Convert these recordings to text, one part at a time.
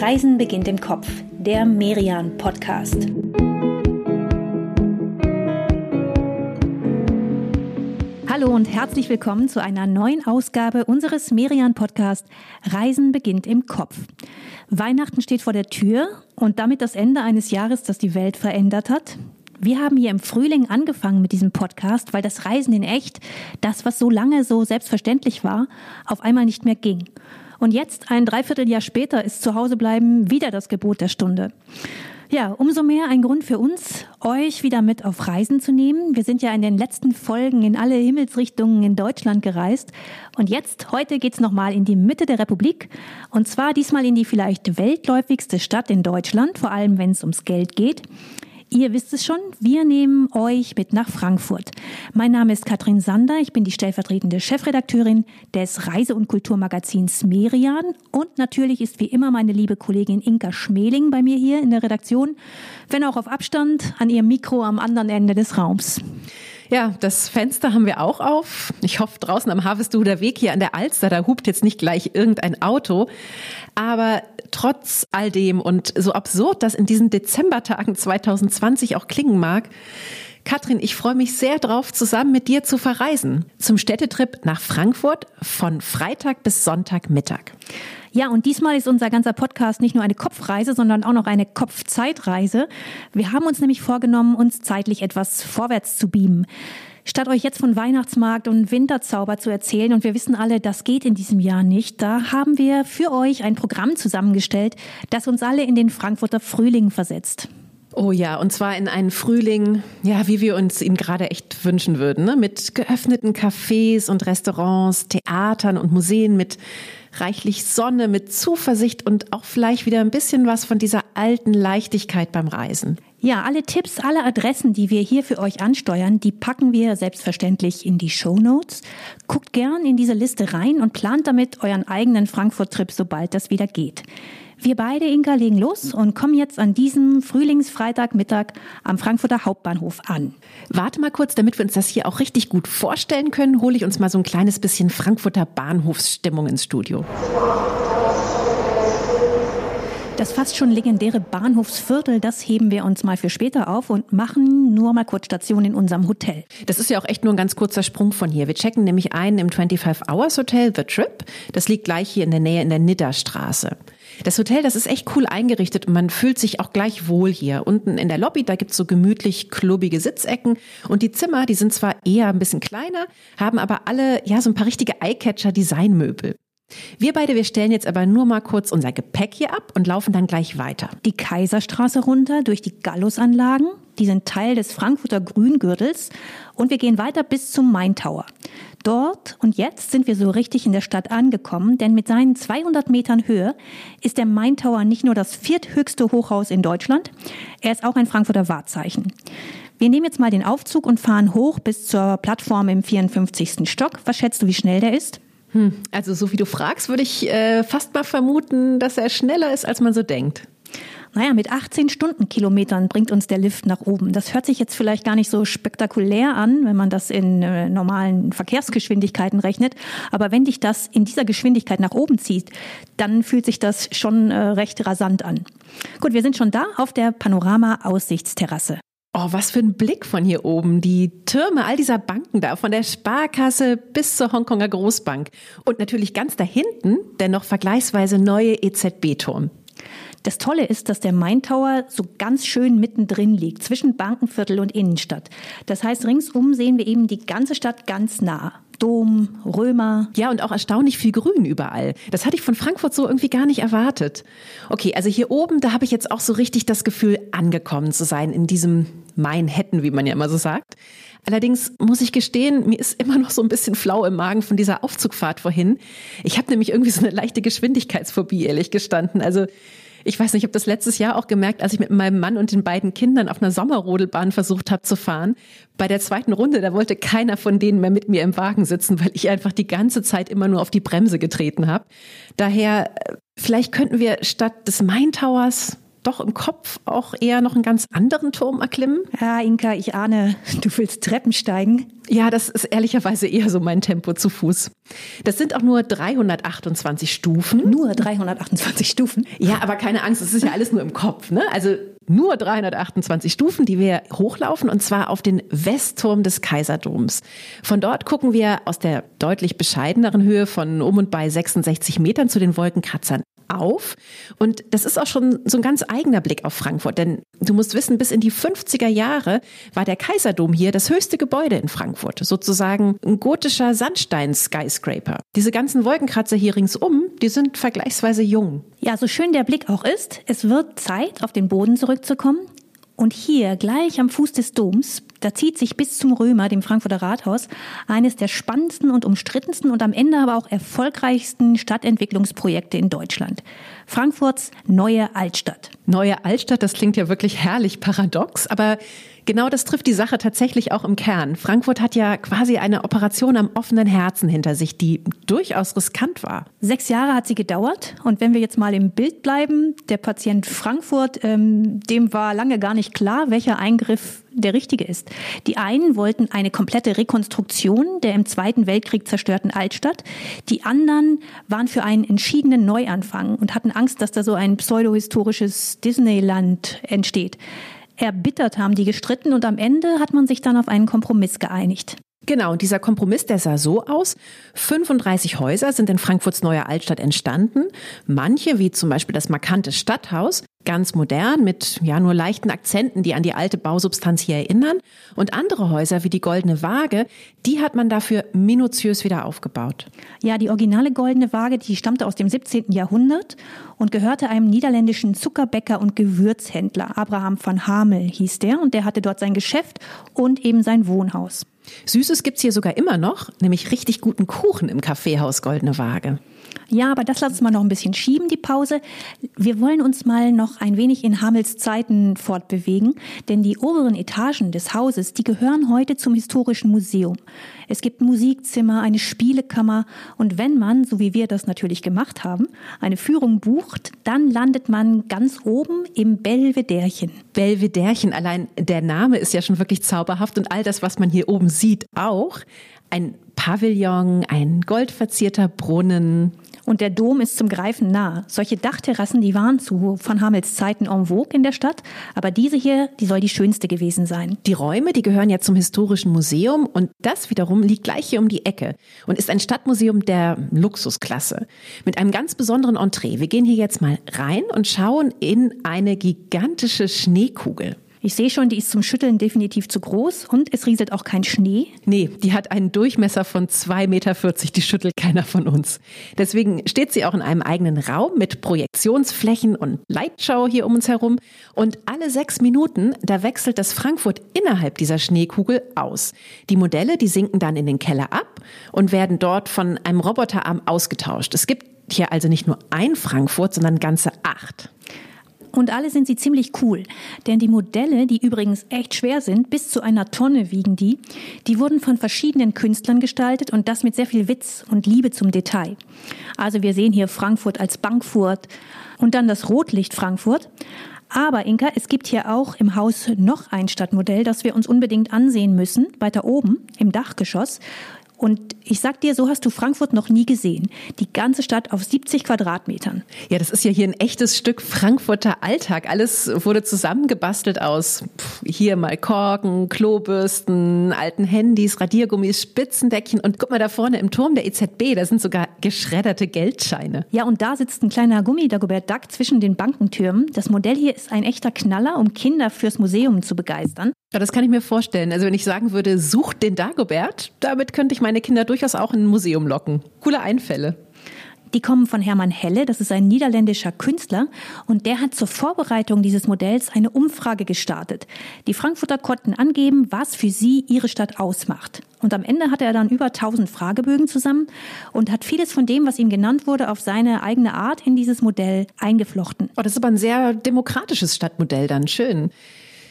Reisen beginnt im Kopf, der Merian Podcast. Hallo und herzlich willkommen zu einer neuen Ausgabe unseres Merian Podcast Reisen beginnt im Kopf. Weihnachten steht vor der Tür und damit das Ende eines Jahres, das die Welt verändert hat. Wir haben hier im Frühling angefangen mit diesem Podcast, weil das Reisen in echt, das, was so lange so selbstverständlich war, auf einmal nicht mehr ging. Und jetzt, ein Dreivierteljahr später, ist Zuhausebleiben wieder das Gebot der Stunde. Ja, umso mehr ein Grund für uns, euch wieder mit auf Reisen zu nehmen. Wir sind ja in den letzten Folgen in alle Himmelsrichtungen in Deutschland gereist. Und jetzt, heute geht's nochmal in die Mitte der Republik. Und zwar diesmal in die vielleicht weltläufigste Stadt in Deutschland, vor allem wenn es ums Geld geht. Ihr wisst es schon, wir nehmen euch mit nach Frankfurt. Mein Name ist Katrin Sander, ich bin die stellvertretende Chefredakteurin des Reise- und Kulturmagazins Merian und natürlich ist wie immer meine liebe Kollegin Inka Schmeling bei mir hier in der Redaktion, wenn auch auf Abstand an ihrem Mikro am anderen Ende des Raums. Ja, das Fenster haben wir auch auf. Ich hoffe, draußen am Harvestuder Weg hier an der Alster, da hupt jetzt nicht gleich irgendein Auto. Aber trotz all dem und so absurd das in diesen Dezembertagen 2020 auch klingen mag, Katrin, ich freue mich sehr drauf, zusammen mit dir zu verreisen. Zum Städtetrip nach Frankfurt von Freitag bis Sonntagmittag. Ja, und diesmal ist unser ganzer Podcast nicht nur eine Kopfreise, sondern auch noch eine Kopfzeitreise. Wir haben uns nämlich vorgenommen, uns zeitlich etwas vorwärts zu beamen. Statt euch jetzt von Weihnachtsmarkt und Winterzauber zu erzählen, und wir wissen alle, das geht in diesem Jahr nicht, da haben wir für euch ein Programm zusammengestellt, das uns alle in den Frankfurter Frühling versetzt. Oh ja, und zwar in einen Frühling, ja, wie wir uns ihn gerade echt wünschen würden, ne? mit geöffneten Cafés und Restaurants, Theatern und Museen, mit reichlich Sonne, mit Zuversicht und auch vielleicht wieder ein bisschen was von dieser alten Leichtigkeit beim Reisen. Ja, alle Tipps, alle Adressen, die wir hier für euch ansteuern, die packen wir selbstverständlich in die Show Notes. Guckt gern in diese Liste rein und plant damit euren eigenen Frankfurt-Trip, sobald das wieder geht. Wir beide, Inka, legen los und kommen jetzt an diesem Frühlingsfreitagmittag am Frankfurter Hauptbahnhof an. Warte mal kurz, damit wir uns das hier auch richtig gut vorstellen können, hole ich uns mal so ein kleines bisschen Frankfurter Bahnhofsstimmung ins Studio. Das fast schon legendäre Bahnhofsviertel, das heben wir uns mal für später auf und machen nur mal kurz Station in unserem Hotel. Das ist ja auch echt nur ein ganz kurzer Sprung von hier. Wir checken nämlich ein im 25 Hours Hotel The Trip. Das liegt gleich hier in der Nähe in der Nidderstraße. Das Hotel, das ist echt cool eingerichtet und man fühlt sich auch gleich wohl hier. Unten in der Lobby, da gibt's so gemütlich klubbige Sitzecken und die Zimmer, die sind zwar eher ein bisschen kleiner, haben aber alle ja so ein paar richtige Eyecatcher-Designmöbel. Wir beide, wir stellen jetzt aber nur mal kurz unser Gepäck hier ab und laufen dann gleich weiter. Die Kaiserstraße runter durch die Gallusanlagen, die sind Teil des Frankfurter Grüngürtels und wir gehen weiter bis zum Main Tower. Dort und jetzt sind wir so richtig in der Stadt angekommen, denn mit seinen 200 Metern Höhe ist der Main Tower nicht nur das vierthöchste Hochhaus in Deutschland, er ist auch ein Frankfurter Wahrzeichen. Wir nehmen jetzt mal den Aufzug und fahren hoch bis zur Plattform im 54. Stock. Was schätzt du, wie schnell der ist? Hm, also so wie du fragst, würde ich äh, fast mal vermuten, dass er schneller ist, als man so denkt. Naja, mit 18 Stundenkilometern bringt uns der Lift nach oben. Das hört sich jetzt vielleicht gar nicht so spektakulär an, wenn man das in äh, normalen Verkehrsgeschwindigkeiten rechnet. Aber wenn dich das in dieser Geschwindigkeit nach oben zieht, dann fühlt sich das schon äh, recht rasant an. Gut, wir sind schon da auf der Panorama-Aussichtsterrasse. Oh, was für ein Blick von hier oben. Die Türme all dieser Banken da, von der Sparkasse bis zur Hongkonger Großbank. Und natürlich ganz da hinten der noch vergleichsweise neue EZB-Turm. Das Tolle ist, dass der Main Tower so ganz schön mittendrin liegt, zwischen Bankenviertel und Innenstadt. Das heißt, ringsum sehen wir eben die ganze Stadt ganz nah. Dom, Römer. Ja, und auch erstaunlich viel Grün überall. Das hatte ich von Frankfurt so irgendwie gar nicht erwartet. Okay, also hier oben, da habe ich jetzt auch so richtig das Gefühl, angekommen zu sein in diesem Manhattan, wie man ja immer so sagt. Allerdings muss ich gestehen, mir ist immer noch so ein bisschen flau im Magen von dieser Aufzugfahrt vorhin. Ich habe nämlich irgendwie so eine leichte Geschwindigkeitsphobie, ehrlich gestanden. Also ich weiß nicht, ich habe das letztes Jahr auch gemerkt, als ich mit meinem Mann und den beiden Kindern auf einer Sommerrodelbahn versucht habe zu fahren. Bei der zweiten Runde, da wollte keiner von denen mehr mit mir im Wagen sitzen, weil ich einfach die ganze Zeit immer nur auf die Bremse getreten habe. Daher, äh, vielleicht könnten wir statt des Main Towers doch im Kopf auch eher noch einen ganz anderen Turm erklimmen? Ja, Inka, ich ahne, du willst Treppen steigen. Ja, das ist ehrlicherweise eher so mein Tempo zu Fuß. Das sind auch nur 328 Stufen. Nur 328 Stufen? Ja, aber keine Angst, das ist ja alles nur im Kopf. Ne? Also nur 328 Stufen, die wir hochlaufen, und zwar auf den Westturm des Kaiserdoms. Von dort gucken wir aus der deutlich bescheideneren Höhe von um und bei 66 Metern zu den Wolkenkratzern auf. Und das ist auch schon so ein ganz eigener Blick auf Frankfurt, denn du musst wissen, bis in die 50er Jahre war der Kaiserdom hier das höchste Gebäude in Frankfurt, sozusagen ein gotischer Sandstein-Skyscraper. Diese ganzen Wolkenkratzer hier ringsum, die sind vergleichsweise jung. Ja, so schön der Blick auch ist, es wird Zeit, auf den Boden zurückzukommen. Und hier, gleich am Fuß des Doms, da zieht sich bis zum Römer, dem Frankfurter Rathaus, eines der spannendsten und umstrittensten und am Ende aber auch erfolgreichsten Stadtentwicklungsprojekte in Deutschland. Frankfurts neue Altstadt. Neue Altstadt, das klingt ja wirklich herrlich paradox, aber genau das trifft die Sache tatsächlich auch im Kern. Frankfurt hat ja quasi eine Operation am offenen Herzen hinter sich, die durchaus riskant war. Sechs Jahre hat sie gedauert. Und wenn wir jetzt mal im Bild bleiben, der Patient Frankfurt, ähm, dem war lange gar nicht klar, welcher Eingriff der richtige ist. Die einen wollten eine komplette Rekonstruktion der im Zweiten Weltkrieg zerstörten Altstadt. Die anderen waren für einen entschiedenen Neuanfang und hatten Angst, dass da so ein pseudohistorisches Disneyland entsteht. Erbittert haben die gestritten und am Ende hat man sich dann auf einen Kompromiss geeinigt. Genau, und dieser Kompromiss, der sah so aus. 35 Häuser sind in Frankfurts neuer Altstadt entstanden. Manche, wie zum Beispiel das markante Stadthaus, ganz modern mit ja nur leichten Akzenten, die an die alte Bausubstanz hier erinnern. Und andere Häuser wie die Goldene Waage, die hat man dafür minutiös wieder aufgebaut. Ja, die originale Goldene Waage, die stammte aus dem 17. Jahrhundert und gehörte einem niederländischen Zuckerbäcker und Gewürzhändler. Abraham van Hamel hieß der und der hatte dort sein Geschäft und eben sein Wohnhaus. Süßes gibt's hier sogar immer noch, nämlich richtig guten Kuchen im Kaffeehaus Goldene Waage. Ja, aber das lassen wir noch ein bisschen schieben, die Pause. Wir wollen uns mal noch ein wenig in Hamels Zeiten fortbewegen, denn die oberen Etagen des Hauses, die gehören heute zum Historischen Museum. Es gibt Musikzimmer, eine Spielekammer und wenn man, so wie wir das natürlich gemacht haben, eine Führung bucht, dann landet man ganz oben im Belvederchen. Belvederchen, allein der Name ist ja schon wirklich zauberhaft und all das, was man hier oben sieht, auch. Ein Pavillon, ein goldverzierter Brunnen. Und der Dom ist zum Greifen nah. Solche Dachterrassen, die waren zu von Hamels Zeiten en vogue in der Stadt. Aber diese hier, die soll die schönste gewesen sein. Die Räume, die gehören ja zum Historischen Museum und das wiederum liegt gleich hier um die Ecke und ist ein Stadtmuseum der Luxusklasse. Mit einem ganz besonderen Entree. Wir gehen hier jetzt mal rein und schauen in eine gigantische Schneekugel. Ich sehe schon, die ist zum Schütteln definitiv zu groß und es rieselt auch kein Schnee. Nee, die hat einen Durchmesser von 2,40 Meter, die schüttelt keiner von uns. Deswegen steht sie auch in einem eigenen Raum mit Projektionsflächen und Lightschau hier um uns herum. Und alle sechs Minuten, da wechselt das Frankfurt innerhalb dieser Schneekugel aus. Die Modelle, die sinken dann in den Keller ab und werden dort von einem Roboterarm ausgetauscht. Es gibt hier also nicht nur ein Frankfurt, sondern ganze acht. Und alle sind sie ziemlich cool. Denn die Modelle, die übrigens echt schwer sind, bis zu einer Tonne wiegen die, die wurden von verschiedenen Künstlern gestaltet und das mit sehr viel Witz und Liebe zum Detail. Also wir sehen hier Frankfurt als Bankfurt und dann das Rotlicht Frankfurt. Aber Inka, es gibt hier auch im Haus noch ein Stadtmodell, das wir uns unbedingt ansehen müssen, weiter oben im Dachgeschoss. Und ich sag dir, so hast du Frankfurt noch nie gesehen. Die ganze Stadt auf 70 Quadratmetern. Ja, das ist ja hier ein echtes Stück Frankfurter Alltag. Alles wurde zusammengebastelt aus hier mal Korken, Klobürsten, alten Handys, Radiergummis, Spitzendeckchen und guck mal da vorne im Turm der EZB, da sind sogar geschredderte Geldscheine. Ja, und da sitzt ein kleiner Gummi-Dagobert Duck zwischen den Bankentürmen. Das Modell hier ist ein echter Knaller, um Kinder fürs Museum zu begeistern. Ja, das kann ich mir vorstellen. Also wenn ich sagen würde, sucht den Dagobert, damit könnte ich meine Kinder durchaus auch in ein Museum locken. Coole Einfälle. Die kommen von Hermann Helle, das ist ein niederländischer Künstler und der hat zur Vorbereitung dieses Modells eine Umfrage gestartet. Die Frankfurter konnten angeben, was für sie ihre Stadt ausmacht. Und am Ende hatte er dann über 1000 Fragebögen zusammen und hat vieles von dem, was ihm genannt wurde, auf seine eigene Art in dieses Modell eingeflochten. Oh, das ist aber ein sehr demokratisches Stadtmodell dann. Schön.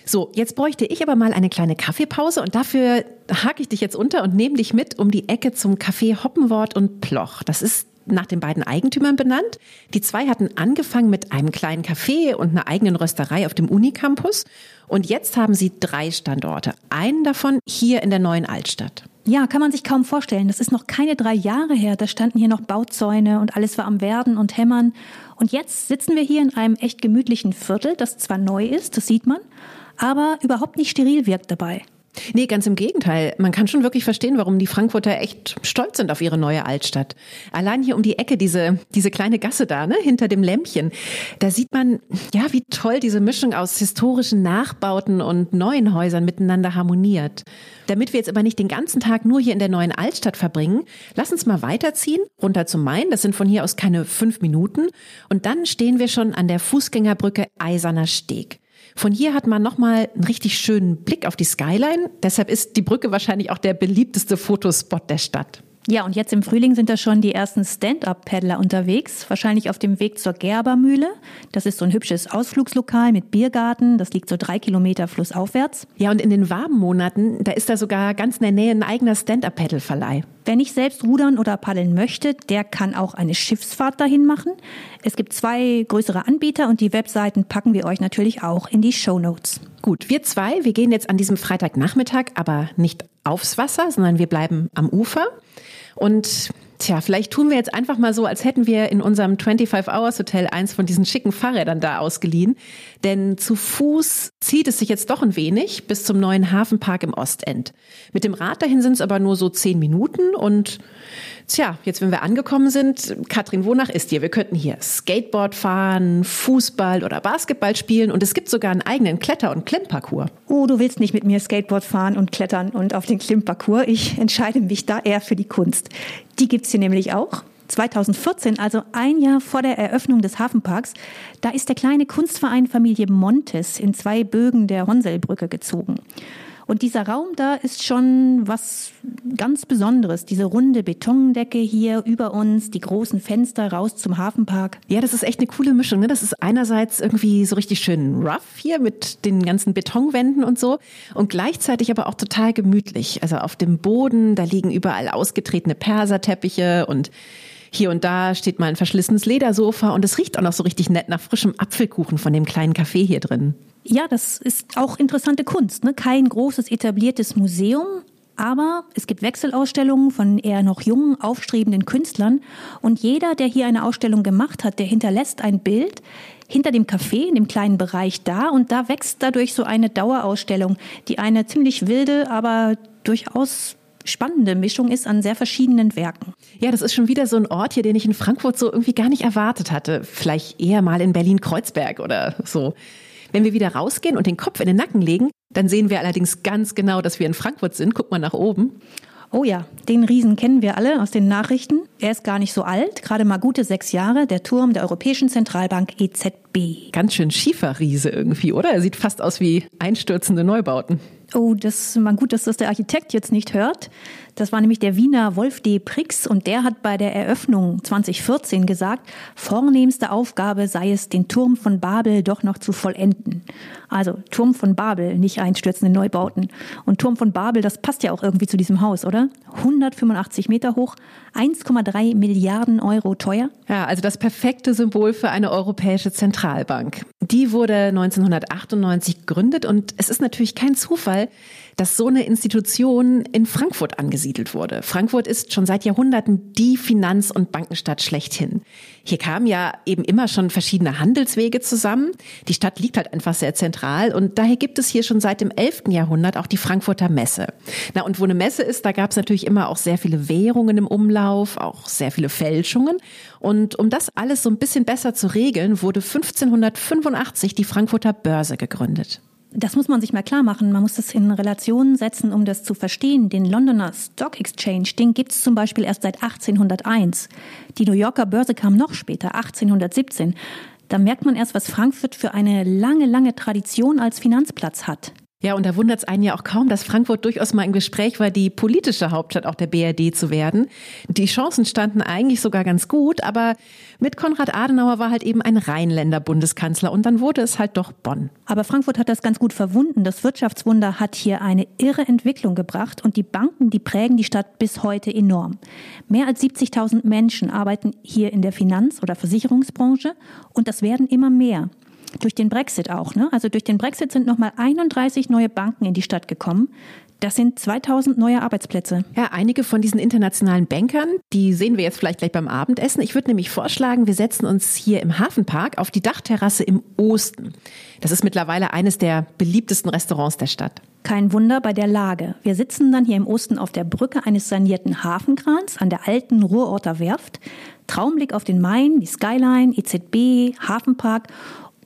So, jetzt bräuchte ich aber mal eine kleine Kaffeepause und dafür hake ich dich jetzt unter und nehme dich mit um die Ecke zum Café Hoppenwort und Ploch. Das ist nach den beiden Eigentümern benannt. Die zwei hatten angefangen mit einem kleinen Café und einer eigenen Rösterei auf dem Unicampus. Und jetzt haben sie drei Standorte. Einen davon hier in der neuen Altstadt. Ja, kann man sich kaum vorstellen. Das ist noch keine drei Jahre her. Da standen hier noch Bauzäune und alles war am Werden und Hämmern. Und jetzt sitzen wir hier in einem echt gemütlichen Viertel, das zwar neu ist, das sieht man, aber überhaupt nicht steril wirkt dabei. Nee, ganz im Gegenteil. Man kann schon wirklich verstehen, warum die Frankfurter echt stolz sind auf ihre neue Altstadt. Allein hier um die Ecke, diese, diese kleine Gasse da, ne, hinter dem Lämpchen, da sieht man, ja, wie toll diese Mischung aus historischen Nachbauten und neuen Häusern miteinander harmoniert. Damit wir jetzt aber nicht den ganzen Tag nur hier in der neuen Altstadt verbringen, lass uns mal weiterziehen, runter zum Main. Das sind von hier aus keine fünf Minuten. Und dann stehen wir schon an der Fußgängerbrücke Eiserner Steg. Von hier hat man nochmal einen richtig schönen Blick auf die Skyline. Deshalb ist die Brücke wahrscheinlich auch der beliebteste Fotospot der Stadt. Ja, und jetzt im Frühling sind da schon die ersten Stand-up-Paddler unterwegs, wahrscheinlich auf dem Weg zur Gerbermühle. Das ist so ein hübsches Ausflugslokal mit Biergarten, das liegt so drei Kilometer flussaufwärts. Ja, und in den warmen Monaten, da ist da sogar ganz in der Nähe ein eigener Stand-up-Paddle-Verleih. Wer nicht selbst rudern oder paddeln möchte, der kann auch eine Schiffsfahrt dahin machen. Es gibt zwei größere Anbieter und die Webseiten packen wir euch natürlich auch in die Show Notes. Gut, wir zwei, wir gehen jetzt an diesem Freitagnachmittag aber nicht aufs Wasser, sondern wir bleiben am Ufer. Und Tja, vielleicht tun wir jetzt einfach mal so, als hätten wir in unserem 25 Hours Hotel eins von diesen schicken Fahrrädern da ausgeliehen. Denn zu Fuß zieht es sich jetzt doch ein wenig bis zum neuen Hafenpark im Ostend. Mit dem Rad dahin sind es aber nur so zehn Minuten und Tja, jetzt wenn wir angekommen sind, Katrin, wonach ist dir? Wir könnten hier Skateboard fahren, Fußball oder Basketball spielen und es gibt sogar einen eigenen Kletter- und Klimparcours. Oh, du willst nicht mit mir Skateboard fahren und klettern und auf den Klimparcours. Ich entscheide mich da eher für die Kunst. Die gibt's hier nämlich auch. 2014, also ein Jahr vor der Eröffnung des Hafenparks, da ist der kleine Kunstverein Familie Montes in zwei Bögen der Honselbrücke gezogen. Und dieser Raum da ist schon was ganz Besonderes. Diese runde Betondecke hier über uns, die großen Fenster raus zum Hafenpark. Ja, das ist echt eine coole Mischung. Ne? Das ist einerseits irgendwie so richtig schön rough hier mit den ganzen Betonwänden und so und gleichzeitig aber auch total gemütlich. Also auf dem Boden, da liegen überall ausgetretene Perserteppiche und hier und da steht mal ein verschlissenes Ledersofa und es riecht auch noch so richtig nett nach frischem Apfelkuchen von dem kleinen Café hier drin. Ja, das ist auch interessante Kunst. Ne? Kein großes etabliertes Museum, aber es gibt Wechselausstellungen von eher noch jungen, aufstrebenden Künstlern. Und jeder, der hier eine Ausstellung gemacht hat, der hinterlässt ein Bild hinter dem Café, in dem kleinen Bereich da. Und da wächst dadurch so eine Dauerausstellung, die eine ziemlich wilde, aber durchaus spannende Mischung ist an sehr verschiedenen Werken. Ja, das ist schon wieder so ein Ort hier, den ich in Frankfurt so irgendwie gar nicht erwartet hatte. Vielleicht eher mal in Berlin-Kreuzberg oder so. Wenn wir wieder rausgehen und den Kopf in den Nacken legen, dann sehen wir allerdings ganz genau, dass wir in Frankfurt sind. Guck mal nach oben. Oh ja, den Riesen kennen wir alle aus den Nachrichten. Er ist gar nicht so alt, gerade mal gute sechs Jahre, der Turm der Europäischen Zentralbank EZB. Ganz schön schiefer Riese irgendwie, oder? Er sieht fast aus wie einstürzende Neubauten. Oh, das ist mal gut, dass das der Architekt jetzt nicht hört. Das war nämlich der Wiener Wolf D. Prix und der hat bei der Eröffnung 2014 gesagt, vornehmste Aufgabe sei es, den Turm von Babel doch noch zu vollenden. Also Turm von Babel, nicht einstürzende Neubauten. Und Turm von Babel, das passt ja auch irgendwie zu diesem Haus, oder? 185 Meter hoch, 1,3 Milliarden Euro teuer. Ja, also das perfekte Symbol für eine europäische Zentralbank. Die wurde 1998 gegründet und es ist natürlich kein Zufall, dass so eine Institution in Frankfurt angesiedelt wurde. Frankfurt ist schon seit Jahrhunderten die Finanz- und Bankenstadt schlechthin. Hier kamen ja eben immer schon verschiedene Handelswege zusammen. Die Stadt liegt halt einfach sehr zentral und daher gibt es hier schon seit dem 11. Jahrhundert auch die Frankfurter Messe. Na und wo eine Messe ist, da gab es natürlich immer auch sehr viele Währungen im Umlauf, auch sehr viele Fälschungen. Und um das alles so ein bisschen besser zu regeln, wurde 1585 die Frankfurter Börse gegründet. Das muss man sich mal klar machen. Man muss das in Relation setzen, um das zu verstehen. Den Londoner Stock Exchange, den gibt es zum Beispiel erst seit 1801. Die New Yorker Börse kam noch später, 1817. Da merkt man erst, was Frankfurt für eine lange, lange Tradition als Finanzplatz hat. Ja, und da wundert es einen ja auch kaum, dass Frankfurt durchaus mal im Gespräch war, die politische Hauptstadt auch der BRD zu werden. Die Chancen standen eigentlich sogar ganz gut, aber mit Konrad Adenauer war halt eben ein Rheinländer Bundeskanzler und dann wurde es halt doch Bonn. Aber Frankfurt hat das ganz gut verwunden. Das Wirtschaftswunder hat hier eine irre Entwicklung gebracht und die Banken, die prägen die Stadt bis heute enorm. Mehr als 70.000 Menschen arbeiten hier in der Finanz- oder Versicherungsbranche und das werden immer mehr. Durch den Brexit auch. Ne? Also durch den Brexit sind nochmal 31 neue Banken in die Stadt gekommen. Das sind 2000 neue Arbeitsplätze. Ja, einige von diesen internationalen Bankern, die sehen wir jetzt vielleicht gleich beim Abendessen. Ich würde nämlich vorschlagen, wir setzen uns hier im Hafenpark auf die Dachterrasse im Osten. Das ist mittlerweile eines der beliebtesten Restaurants der Stadt. Kein Wunder bei der Lage. Wir sitzen dann hier im Osten auf der Brücke eines sanierten Hafenkrans an der alten Ruhrorter Werft. Traumblick auf den Main, die Skyline, EZB, Hafenpark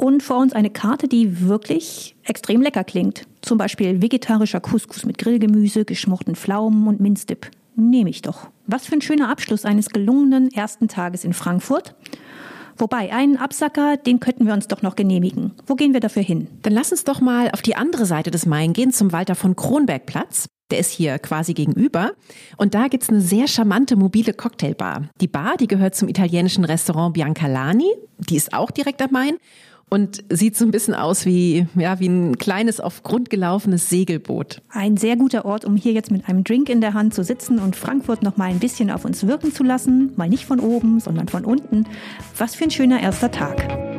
und vor uns eine Karte, die wirklich extrem lecker klingt. Zum Beispiel vegetarischer Couscous mit Grillgemüse, geschmorten Pflaumen und Minzdip. Nehme ich doch. Was für ein schöner Abschluss eines gelungenen ersten Tages in Frankfurt. Wobei, einen Absacker, den könnten wir uns doch noch genehmigen. Wo gehen wir dafür hin? Dann lass uns doch mal auf die andere Seite des Main gehen, zum Walter von Kronberg Platz. Der ist hier quasi gegenüber. Und da gibt's eine sehr charmante mobile Cocktailbar. Die Bar, die gehört zum italienischen Restaurant Biancalani. Die ist auch direkt am Main und sieht so ein bisschen aus wie, ja, wie ein kleines auf Grund gelaufenes Segelboot. Ein sehr guter Ort, um hier jetzt mit einem Drink in der Hand zu sitzen und Frankfurt noch mal ein bisschen auf uns wirken zu lassen. Mal nicht von oben, sondern von unten. Was für ein schöner erster Tag.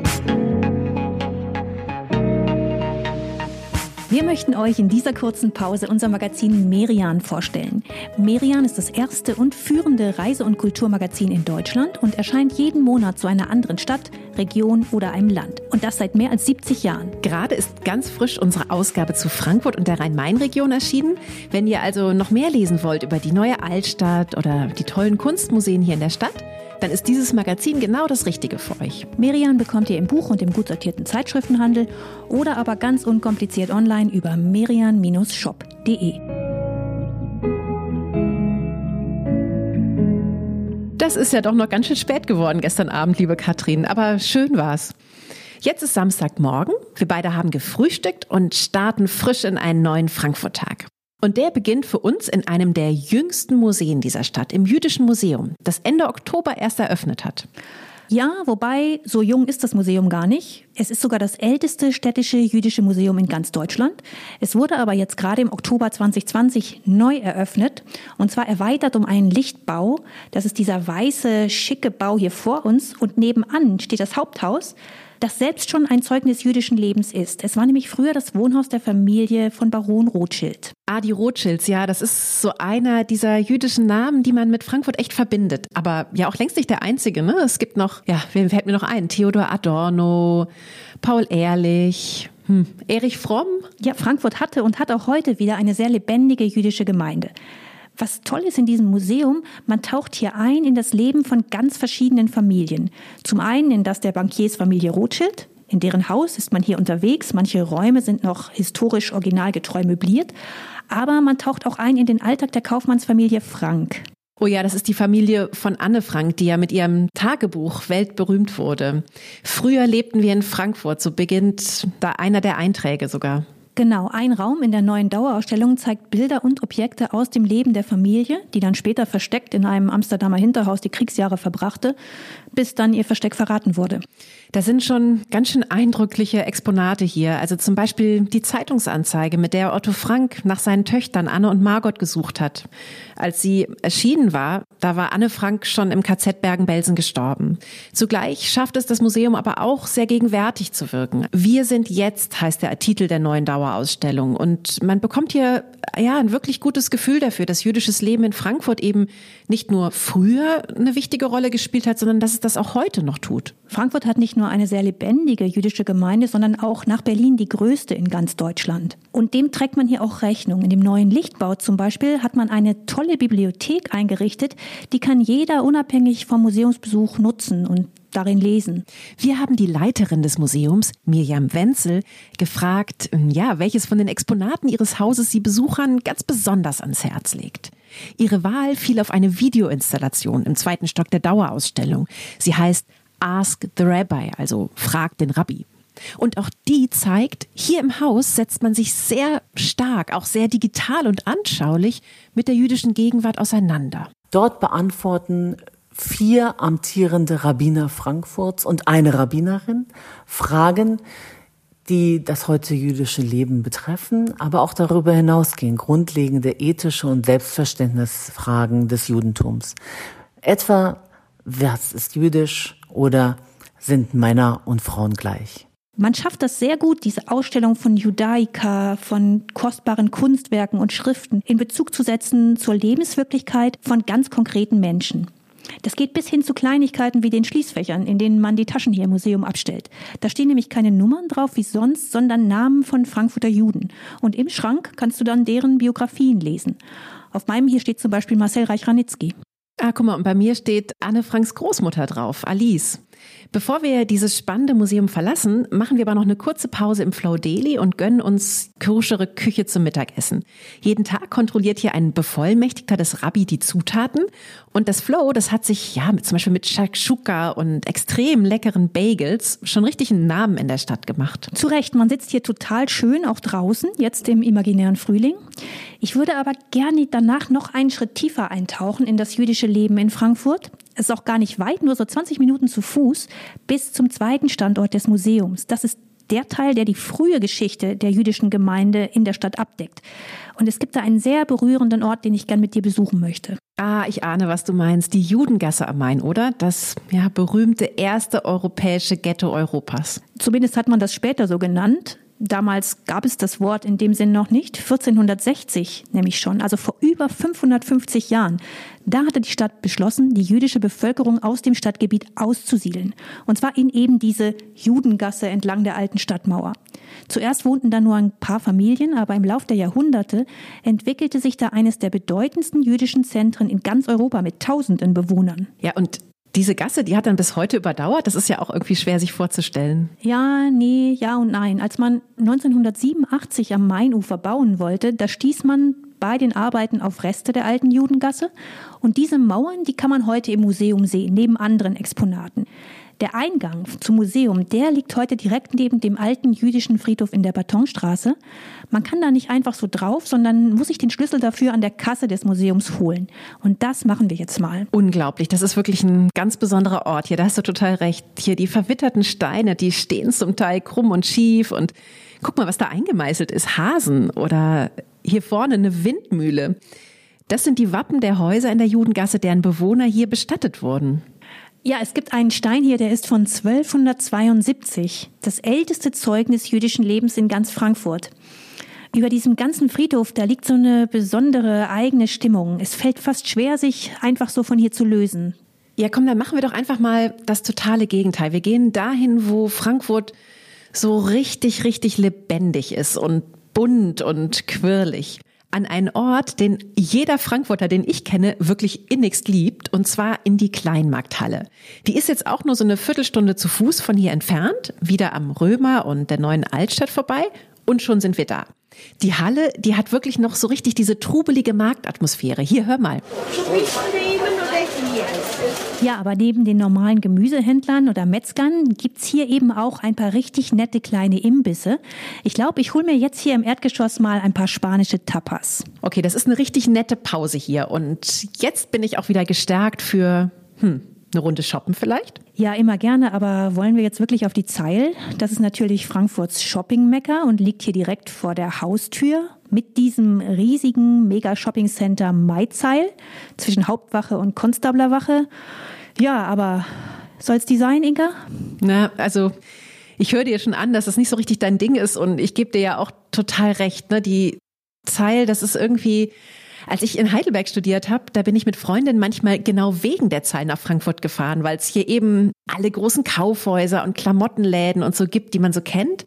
Wir möchten euch in dieser kurzen Pause unser Magazin Merian vorstellen. Merian ist das erste und führende Reise- und Kulturmagazin in Deutschland und erscheint jeden Monat zu einer anderen Stadt, Region oder einem Land. Und das seit mehr als 70 Jahren. Gerade ist ganz frisch unsere Ausgabe zu Frankfurt und der Rhein-Main-Region erschienen. Wenn ihr also noch mehr lesen wollt über die neue Altstadt oder die tollen Kunstmuseen hier in der Stadt, dann ist dieses Magazin genau das Richtige für euch. Merian bekommt ihr im Buch und im gut sortierten Zeitschriftenhandel oder aber ganz unkompliziert online über merian-shop.de. Das ist ja doch noch ganz schön spät geworden gestern Abend, liebe Katrin, aber schön war's. Jetzt ist Samstagmorgen. Wir beide haben gefrühstückt und starten frisch in einen neuen Frankfurt-Tag. Und der beginnt für uns in einem der jüngsten Museen dieser Stadt, im Jüdischen Museum, das Ende Oktober erst eröffnet hat. Ja, wobei so jung ist das Museum gar nicht. Es ist sogar das älteste städtische jüdische Museum in ganz Deutschland. Es wurde aber jetzt gerade im Oktober 2020 neu eröffnet und zwar erweitert um einen Lichtbau. Das ist dieser weiße, schicke Bau hier vor uns und nebenan steht das Haupthaus das selbst schon ein Zeugnis jüdischen Lebens ist. Es war nämlich früher das Wohnhaus der Familie von Baron Rothschild. Ah, die Rothschilds, ja, das ist so einer dieser jüdischen Namen, die man mit Frankfurt echt verbindet. Aber ja auch längst nicht der einzige, ne? Es gibt noch, ja, wer fällt mir noch ein? Theodor Adorno, Paul Ehrlich, hm, Erich Fromm. Ja, Frankfurt hatte und hat auch heute wieder eine sehr lebendige jüdische Gemeinde. Was toll ist in diesem Museum, man taucht hier ein in das Leben von ganz verschiedenen Familien. Zum einen in das der Bankiersfamilie Rothschild, in deren Haus ist man hier unterwegs. Manche Räume sind noch historisch originalgetreu möbliert. Aber man taucht auch ein in den Alltag der Kaufmannsfamilie Frank. Oh ja, das ist die Familie von Anne Frank, die ja mit ihrem Tagebuch weltberühmt wurde. Früher lebten wir in Frankfurt, so beginnt da einer der Einträge sogar. Genau, ein Raum in der neuen Dauerausstellung zeigt Bilder und Objekte aus dem Leben der Familie, die dann später versteckt in einem Amsterdamer Hinterhaus die Kriegsjahre verbrachte, bis dann ihr Versteck verraten wurde. Da sind schon ganz schön eindrückliche Exponate hier. Also zum Beispiel die Zeitungsanzeige, mit der Otto Frank nach seinen Töchtern Anne und Margot gesucht hat. Als sie erschienen war, da war Anne Frank schon im KZ Bergen-Belsen gestorben. Zugleich schafft es das Museum aber auch sehr gegenwärtig zu wirken. Wir sind jetzt heißt der Titel der neuen Dauerausstellung und man bekommt hier ja ein wirklich gutes Gefühl dafür, dass jüdisches Leben in Frankfurt eben nicht nur früher eine wichtige Rolle gespielt hat, sondern dass es das auch heute noch tut. Frankfurt hat nicht nur eine sehr lebendige jüdische Gemeinde, sondern auch nach Berlin die größte in ganz Deutschland. Und dem trägt man hier auch Rechnung. In dem neuen Lichtbau zum Beispiel hat man eine tolle Bibliothek eingerichtet, die kann jeder unabhängig vom Museumsbesuch nutzen und darin lesen. Wir haben die Leiterin des Museums, Mirjam Wenzel, gefragt, ja, welches von den Exponaten ihres Hauses sie Besuchern ganz besonders ans Herz legt. Ihre Wahl fiel auf eine Videoinstallation im zweiten Stock der Dauerausstellung. Sie heißt Ask the Rabbi, also Frag den Rabbi. Und auch die zeigt, hier im Haus setzt man sich sehr stark, auch sehr digital und anschaulich mit der jüdischen Gegenwart auseinander. Dort beantworten vier amtierende Rabbiner Frankfurts und eine Rabbinerin Fragen, die das heute jüdische Leben betreffen, aber auch darüber hinausgehen, grundlegende ethische und Selbstverständnisfragen des Judentums. Etwa, was ist jüdisch oder sind Männer und Frauen gleich? Man schafft das sehr gut, diese Ausstellung von Judaika, von kostbaren Kunstwerken und Schriften in Bezug zu setzen zur Lebenswirklichkeit von ganz konkreten Menschen. Das geht bis hin zu Kleinigkeiten wie den Schließfächern, in denen man die Taschen hier im Museum abstellt. Da stehen nämlich keine Nummern drauf wie sonst, sondern Namen von Frankfurter Juden. Und im Schrank kannst du dann deren Biografien lesen. Auf meinem hier steht zum Beispiel Marcel Reich-Ranitzky. Ah, guck mal, und bei mir steht Anne Franks Großmutter drauf, Alice. Bevor wir dieses spannende Museum verlassen, machen wir aber noch eine kurze Pause im Flow Daily und gönnen uns koschere Küche zum Mittagessen. Jeden Tag kontrolliert hier ein Bevollmächtigter des Rabbi die Zutaten und das Flow, das hat sich ja zum Beispiel mit Shakshuka und extrem leckeren Bagels schon richtig einen Namen in der Stadt gemacht. Zu Recht, man sitzt hier total schön, auch draußen, jetzt im imaginären Frühling. Ich würde aber gerne danach noch einen Schritt tiefer eintauchen in das jüdische Leben in Frankfurt. Es ist auch gar nicht weit, nur so 20 Minuten zu Fuß bis zum zweiten Standort des Museums. Das ist der Teil, der die frühe Geschichte der jüdischen Gemeinde in der Stadt abdeckt. Und es gibt da einen sehr berührenden Ort, den ich gern mit dir besuchen möchte. Ah, ich ahne, was du meinst. Die Judengasse am Main, oder? Das ja, berühmte erste europäische Ghetto Europas. Zumindest hat man das später so genannt. Damals gab es das Wort in dem Sinn noch nicht, 1460 nämlich schon, also vor über 550 Jahren. Da hatte die Stadt beschlossen, die jüdische Bevölkerung aus dem Stadtgebiet auszusiedeln. Und zwar in eben diese Judengasse entlang der alten Stadtmauer. Zuerst wohnten da nur ein paar Familien, aber im Lauf der Jahrhunderte entwickelte sich da eines der bedeutendsten jüdischen Zentren in ganz Europa mit tausenden Bewohnern. Ja, und diese Gasse, die hat dann bis heute überdauert. Das ist ja auch irgendwie schwer sich vorzustellen. Ja, nee, ja und nein. Als man 1987 am Mainufer bauen wollte, da stieß man bei den Arbeiten auf Reste der alten Judengasse. Und diese Mauern, die kann man heute im Museum sehen, neben anderen Exponaten. Der Eingang zum Museum, der liegt heute direkt neben dem alten jüdischen Friedhof in der Batonstraße. Man kann da nicht einfach so drauf, sondern muss sich den Schlüssel dafür an der Kasse des Museums holen. Und das machen wir jetzt mal. Unglaublich, das ist wirklich ein ganz besonderer Ort hier. Da hast du total recht. Hier die verwitterten Steine, die stehen zum Teil krumm und schief und guck mal, was da eingemeißelt ist. Hasen oder hier vorne eine Windmühle. Das sind die Wappen der Häuser in der Judengasse, deren Bewohner hier bestattet wurden. Ja, es gibt einen Stein hier, der ist von 1272. Das älteste Zeugnis jüdischen Lebens in ganz Frankfurt. Über diesem ganzen Friedhof, da liegt so eine besondere eigene Stimmung. Es fällt fast schwer, sich einfach so von hier zu lösen. Ja, komm, dann machen wir doch einfach mal das totale Gegenteil. Wir gehen dahin, wo Frankfurt so richtig, richtig lebendig ist und bunt und quirlig an einen Ort, den jeder Frankfurter, den ich kenne, wirklich innigst liebt, und zwar in die Kleinmarkthalle. Die ist jetzt auch nur so eine Viertelstunde zu Fuß von hier entfernt, wieder am Römer und der neuen Altstadt vorbei, und schon sind wir da. Die Halle, die hat wirklich noch so richtig diese trubelige Marktatmosphäre. Hier, hör mal. Ja, aber neben den normalen Gemüsehändlern oder Metzgern gibt's hier eben auch ein paar richtig nette kleine Imbisse. Ich glaube, ich hole mir jetzt hier im Erdgeschoss mal ein paar spanische Tapas. Okay, das ist eine richtig nette Pause hier. Und jetzt bin ich auch wieder gestärkt für, hm, eine Runde shoppen vielleicht? Ja, immer gerne, aber wollen wir jetzt wirklich auf die Zeil? Das ist natürlich Frankfurts Shopping-Mecker und liegt hier direkt vor der Haustür mit diesem riesigen Mega-Shopping-Center Maizeil zwischen Hauptwache und Konstablerwache. Ja, aber soll's die sein, Inka? Na, also ich höre dir schon an, dass das nicht so richtig dein Ding ist und ich gebe dir ja auch total recht. Ne? Die Zeil, das ist irgendwie als ich in Heidelberg studiert habe, da bin ich mit Freundinnen manchmal genau wegen der Zahl nach Frankfurt gefahren, weil es hier eben alle großen Kaufhäuser und Klamottenläden und so gibt, die man so kennt.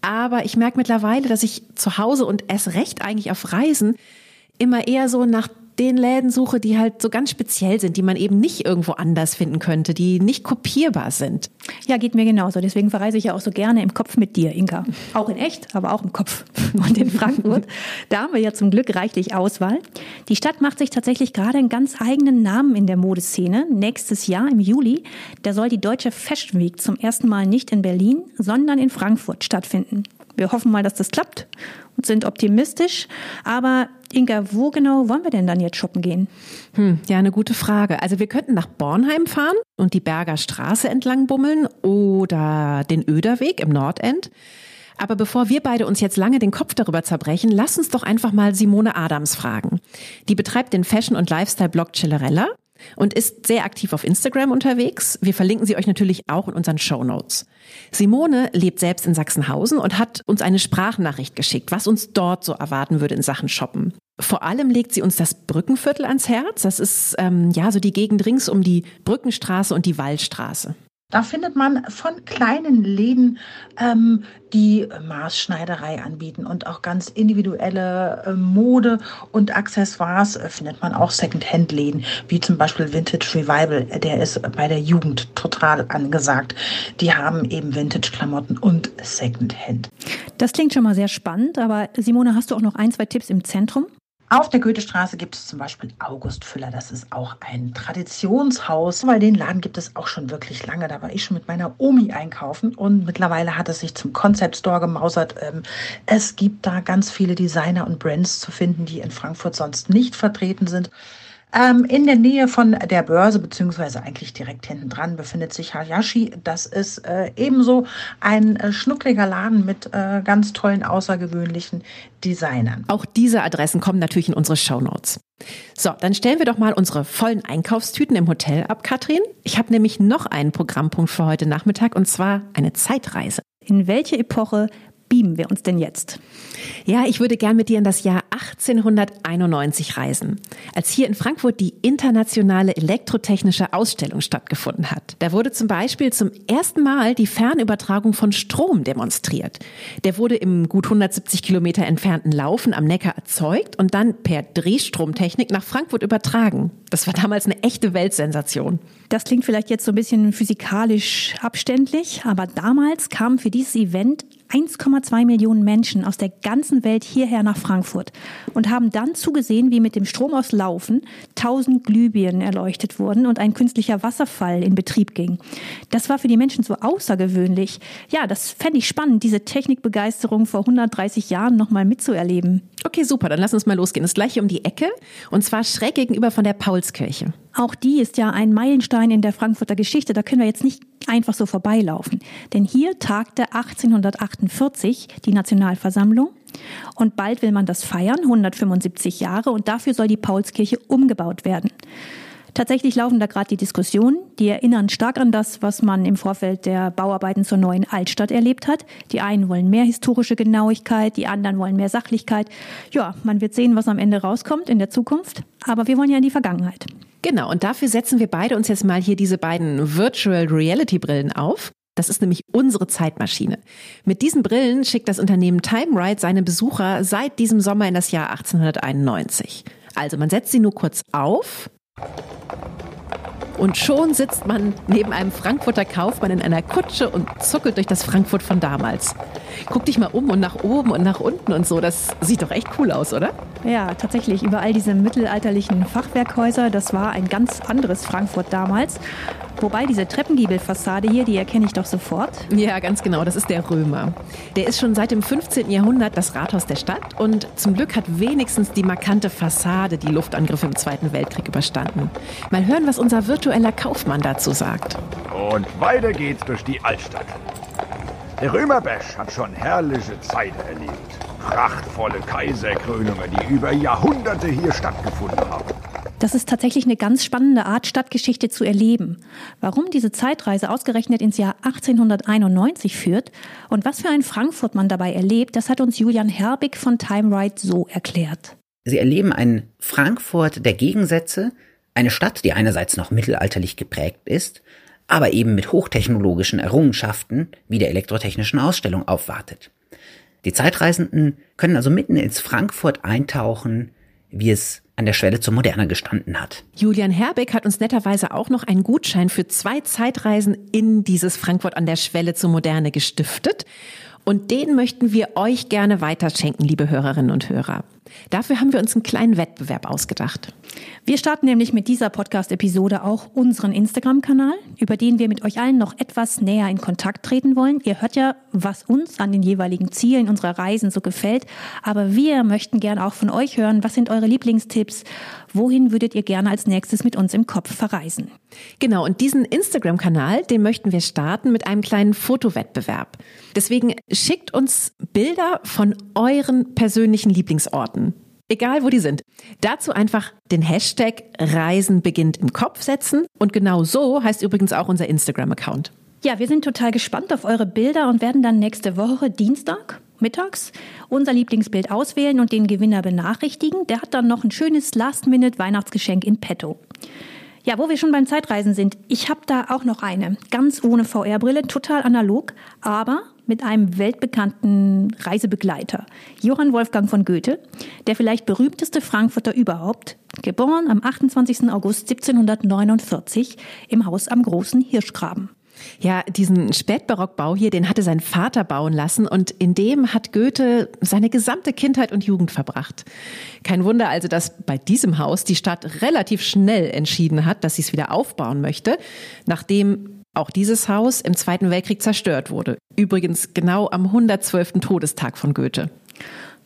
Aber ich merke mittlerweile, dass ich zu Hause und erst recht eigentlich auf Reisen immer eher so nach den Läden suche, die halt so ganz speziell sind, die man eben nicht irgendwo anders finden könnte, die nicht kopierbar sind. Ja, geht mir genauso. Deswegen verreise ich ja auch so gerne im Kopf mit dir, Inka. Auch in echt, aber auch im Kopf. Und in Frankfurt, da haben wir ja zum Glück reichlich Auswahl. Die Stadt macht sich tatsächlich gerade einen ganz eigenen Namen in der Modeszene. Nächstes Jahr im Juli, da soll die Deutsche Fashion Week zum ersten Mal nicht in Berlin, sondern in Frankfurt stattfinden. Wir hoffen mal, dass das klappt und sind optimistisch. Aber Inga, wo genau wollen wir denn dann jetzt shoppen gehen? Hm, ja, eine gute Frage. Also wir könnten nach Bornheim fahren und die Berger Straße entlang bummeln oder den Öderweg im Nordend. Aber bevor wir beide uns jetzt lange den Kopf darüber zerbrechen, lass uns doch einfach mal Simone Adams fragen. Die betreibt den Fashion- und Lifestyle-Blog Chillerella und ist sehr aktiv auf Instagram unterwegs. Wir verlinken sie euch natürlich auch in unseren Show Notes. Simone lebt selbst in Sachsenhausen und hat uns eine Sprachnachricht geschickt, was uns dort so erwarten würde in Sachen Shoppen. Vor allem legt sie uns das Brückenviertel ans Herz. Das ist ähm, ja so die Gegend rings um die Brückenstraße und die Waldstraße. Da findet man von kleinen Läden, ähm, die Maßschneiderei anbieten und auch ganz individuelle äh, Mode und Accessoires äh, findet man auch Second-Hand-Läden, wie zum Beispiel Vintage Revival. Der ist bei der Jugend total angesagt. Die haben eben Vintage-Klamotten und Second-Hand. Das klingt schon mal sehr spannend, aber Simone, hast du auch noch ein, zwei Tipps im Zentrum? Auf der Goethestraße gibt es zum Beispiel August Füller. Das ist auch ein Traditionshaus, weil den Laden gibt es auch schon wirklich lange. Da war ich schon mit meiner Omi einkaufen und mittlerweile hat es sich zum Concept Store gemausert. Ähm, es gibt da ganz viele Designer und Brands zu finden, die in Frankfurt sonst nicht vertreten sind. Ähm, in der Nähe von der Börse, beziehungsweise eigentlich direkt hinten dran, befindet sich Hayashi. Das ist äh, ebenso ein äh, schnuckliger Laden mit äh, ganz tollen, außergewöhnlichen Designern. Auch diese Adressen kommen natürlich in unsere Show Notes. So, dann stellen wir doch mal unsere vollen Einkaufstüten im Hotel ab, Katrin. Ich habe nämlich noch einen Programmpunkt für heute Nachmittag und zwar eine Zeitreise. In welche Epoche beamen wir uns denn jetzt? Ja, ich würde gern mit dir in das Jahr 1891 reisen, als hier in Frankfurt die internationale elektrotechnische Ausstellung stattgefunden hat. Da wurde zum Beispiel zum ersten Mal die Fernübertragung von Strom demonstriert. Der wurde im gut 170 Kilometer entfernten Laufen am Neckar erzeugt und dann per Drehstromtechnik nach Frankfurt übertragen. Das war damals eine echte Weltsensation. Das klingt vielleicht jetzt so ein bisschen physikalisch abständlich, aber damals kamen für dieses Event 1,2 Millionen Menschen aus der ganzen Welt hierher nach Frankfurt und haben dann zugesehen, wie mit dem Strom aus Laufen 1000 Glühbirnen erleuchtet wurden und ein künstlicher Wasserfall in Betrieb ging. Das war für die Menschen so außergewöhnlich. Ja, das fände ich spannend, diese Technikbegeisterung vor 130 Jahren nochmal mitzuerleben. Okay, super, dann lass uns mal losgehen. Das gleiche um die Ecke und zwar schräg gegenüber von der Paulskirche. Auch die ist ja ein Meilenstein in der Frankfurter Geschichte. Da können wir jetzt einfach so vorbeilaufen. Denn hier tagte 1848 die Nationalversammlung und bald will man das feiern, 175 Jahre, und dafür soll die Paulskirche umgebaut werden. Tatsächlich laufen da gerade die Diskussionen, die erinnern stark an das, was man im Vorfeld der Bauarbeiten zur neuen Altstadt erlebt hat. Die einen wollen mehr historische Genauigkeit, die anderen wollen mehr Sachlichkeit. Ja, man wird sehen, was am Ende rauskommt in der Zukunft, aber wir wollen ja in die Vergangenheit. Genau, und dafür setzen wir beide uns jetzt mal hier diese beiden Virtual Reality Brillen auf. Das ist nämlich unsere Zeitmaschine. Mit diesen Brillen schickt das Unternehmen TimeRide seine Besucher seit diesem Sommer in das Jahr 1891. Also man setzt sie nur kurz auf und schon sitzt man neben einem Frankfurter Kaufmann in einer Kutsche und zuckelt durch das Frankfurt von damals. Guck dich mal um und nach oben und nach unten und so. Das sieht doch echt cool aus, oder? Ja, tatsächlich. Überall diese mittelalterlichen Fachwerkhäuser, das war ein ganz anderes Frankfurt damals. Wobei diese Treppengiebelfassade hier, die erkenne ich doch sofort. Ja, ganz genau, das ist der Römer. Der ist schon seit dem 15. Jahrhundert das Rathaus der Stadt und zum Glück hat wenigstens die markante Fassade die Luftangriffe im Zweiten Weltkrieg überstanden. Mal hören, was unser virtueller Kaufmann dazu sagt. Und weiter geht's durch die Altstadt. Der Römerbash hat schon herrliche Zeiten erlebt. Prachtvolle Kaiserkrönungen, die über Jahrhunderte hier stattgefunden haben. Das ist tatsächlich eine ganz spannende Art, Stadtgeschichte zu erleben. Warum diese Zeitreise ausgerechnet ins Jahr 1891 führt und was für ein Frankfurt man dabei erlebt, das hat uns Julian Herbig von TimeRide so erklärt. Sie erleben ein Frankfurt der Gegensätze, eine Stadt, die einerseits noch mittelalterlich geprägt ist, aber eben mit hochtechnologischen Errungenschaften wie der elektrotechnischen Ausstellung aufwartet. Die Zeitreisenden können also mitten ins Frankfurt eintauchen, wie es an der Schwelle zur Moderne gestanden hat. Julian Herbeck hat uns netterweise auch noch einen Gutschein für zwei Zeitreisen in dieses Frankfurt an der Schwelle zur Moderne gestiftet. Und den möchten wir euch gerne weiterschenken, liebe Hörerinnen und Hörer. Dafür haben wir uns einen kleinen Wettbewerb ausgedacht. Wir starten nämlich mit dieser Podcast-Episode auch unseren Instagram-Kanal, über den wir mit euch allen noch etwas näher in Kontakt treten wollen. Ihr hört ja, was uns an den jeweiligen Zielen unserer Reisen so gefällt, aber wir möchten gerne auch von euch hören, was sind eure Lieblingstipps, wohin würdet ihr gerne als nächstes mit uns im Kopf verreisen. Genau, und diesen Instagram-Kanal, den möchten wir starten mit einem kleinen Fotowettbewerb. Deswegen schickt uns Bilder von euren persönlichen Lieblingsorten. Egal wo die sind. Dazu einfach den Hashtag Reisen beginnt im Kopf setzen. Und genau so heißt übrigens auch unser Instagram-Account. Ja, wir sind total gespannt auf eure Bilder und werden dann nächste Woche Dienstag mittags unser Lieblingsbild auswählen und den Gewinner benachrichtigen. Der hat dann noch ein schönes Last-Minute-Weihnachtsgeschenk in petto. Ja, wo wir schon beim Zeitreisen sind, ich habe da auch noch eine, ganz ohne VR-Brille, total analog, aber mit einem weltbekannten Reisebegleiter, Johann Wolfgang von Goethe, der vielleicht berühmteste Frankfurter überhaupt, geboren am 28. August 1749 im Haus am Großen Hirschgraben. Ja, diesen Spätbarockbau hier, den hatte sein Vater bauen lassen und in dem hat Goethe seine gesamte Kindheit und Jugend verbracht. Kein Wunder also, dass bei diesem Haus die Stadt relativ schnell entschieden hat, dass sie es wieder aufbauen möchte, nachdem auch dieses Haus im Zweiten Weltkrieg zerstört wurde. Übrigens genau am 112. Todestag von Goethe.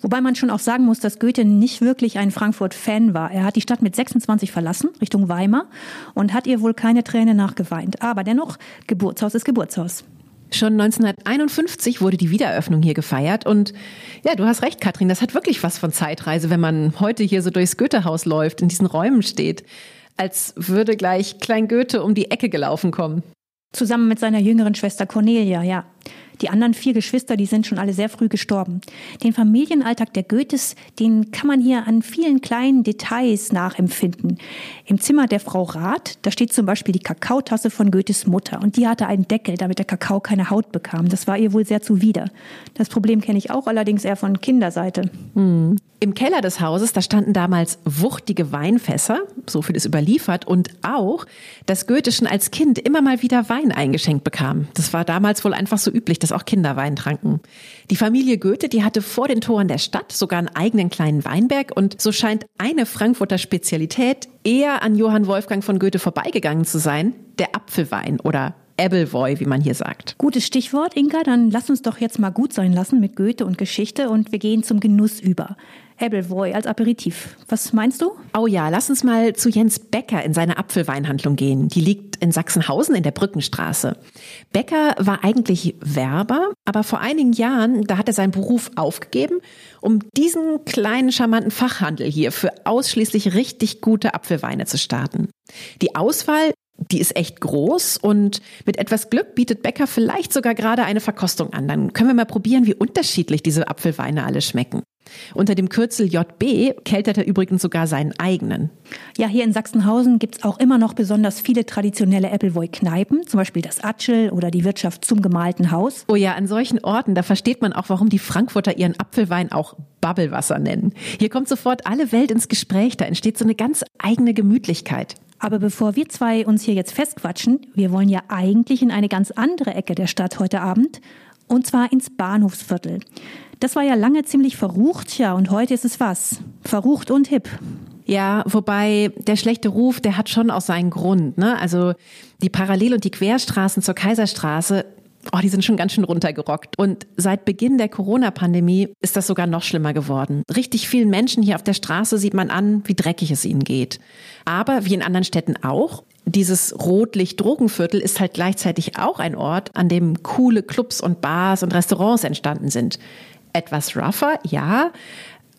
Wobei man schon auch sagen muss, dass Goethe nicht wirklich ein Frankfurt-Fan war. Er hat die Stadt mit 26 verlassen, Richtung Weimar, und hat ihr wohl keine Träne nachgeweint. Aber dennoch, Geburtshaus ist Geburtshaus. Schon 1951 wurde die Wiedereröffnung hier gefeiert und ja, du hast recht, Katrin, das hat wirklich was von Zeitreise, wenn man heute hier so durchs Goethehaus läuft, in diesen Räumen steht, als würde gleich Klein Goethe um die Ecke gelaufen kommen. Zusammen mit seiner jüngeren Schwester Cornelia, ja. Die anderen vier Geschwister, die sind schon alle sehr früh gestorben. Den Familienalltag der Goethes, den kann man hier an vielen kleinen Details nachempfinden. Im Zimmer der Frau Rath, da steht zum Beispiel die Kakaotasse von Goethes Mutter und die hatte einen Deckel, damit der Kakao keine Haut bekam. Das war ihr wohl sehr zuwider. Das Problem kenne ich auch allerdings eher von Kinderseite. Hm. Im Keller des Hauses, da standen damals wuchtige Weinfässer, so viel ist überliefert, und auch, dass Goethe schon als Kind immer mal wieder Wein eingeschenkt bekam. Das war damals wohl einfach so üblich, dass auch Kinder Wein tranken. Die Familie Goethe, die hatte vor den Toren der Stadt sogar einen eigenen kleinen Weinberg und so scheint eine Frankfurter Spezialität eher an Johann Wolfgang von Goethe vorbeigegangen zu sein, der Apfelwein oder Appleboy, wie man hier sagt. Gutes Stichwort, Inka. Dann lass uns doch jetzt mal gut sein lassen mit Goethe und Geschichte und wir gehen zum Genuss über. Appleboy als Aperitif. Was meinst du? Oh ja, lass uns mal zu Jens Becker in seine Apfelweinhandlung gehen. Die liegt in Sachsenhausen in der Brückenstraße. Becker war eigentlich Werber, aber vor einigen Jahren, da hat er seinen Beruf aufgegeben, um diesen kleinen charmanten Fachhandel hier für ausschließlich richtig gute Apfelweine zu starten. Die Auswahl die ist echt groß und mit etwas Glück bietet Becker vielleicht sogar gerade eine Verkostung an. Dann können wir mal probieren, wie unterschiedlich diese Apfelweine alle schmecken. Unter dem Kürzel JB keltert er übrigens sogar seinen eigenen. Ja, hier in Sachsenhausen gibt es auch immer noch besonders viele traditionelle Appleboy-Kneipen, zum Beispiel das Atschel oder die Wirtschaft zum gemalten Haus. Oh ja, an solchen Orten, da versteht man auch, warum die Frankfurter ihren Apfelwein auch Bubbelwasser nennen. Hier kommt sofort alle Welt ins Gespräch, da entsteht so eine ganz eigene Gemütlichkeit. Aber bevor wir zwei uns hier jetzt festquatschen, wir wollen ja eigentlich in eine ganz andere Ecke der Stadt heute Abend, und zwar ins Bahnhofsviertel. Das war ja lange ziemlich verrucht, ja, und heute ist es was? Verrucht und hip. Ja, wobei der schlechte Ruf, der hat schon auch seinen Grund. Ne? Also die Parallel- und die Querstraßen zur Kaiserstraße, oh, die sind schon ganz schön runtergerockt. Und seit Beginn der Corona-Pandemie ist das sogar noch schlimmer geworden. Richtig vielen Menschen hier auf der Straße sieht man an, wie dreckig es ihnen geht. Aber wie in anderen Städten auch, dieses Rotlicht-Drogenviertel ist halt gleichzeitig auch ein Ort, an dem coole Clubs und Bars und Restaurants entstanden sind. Etwas rougher, ja,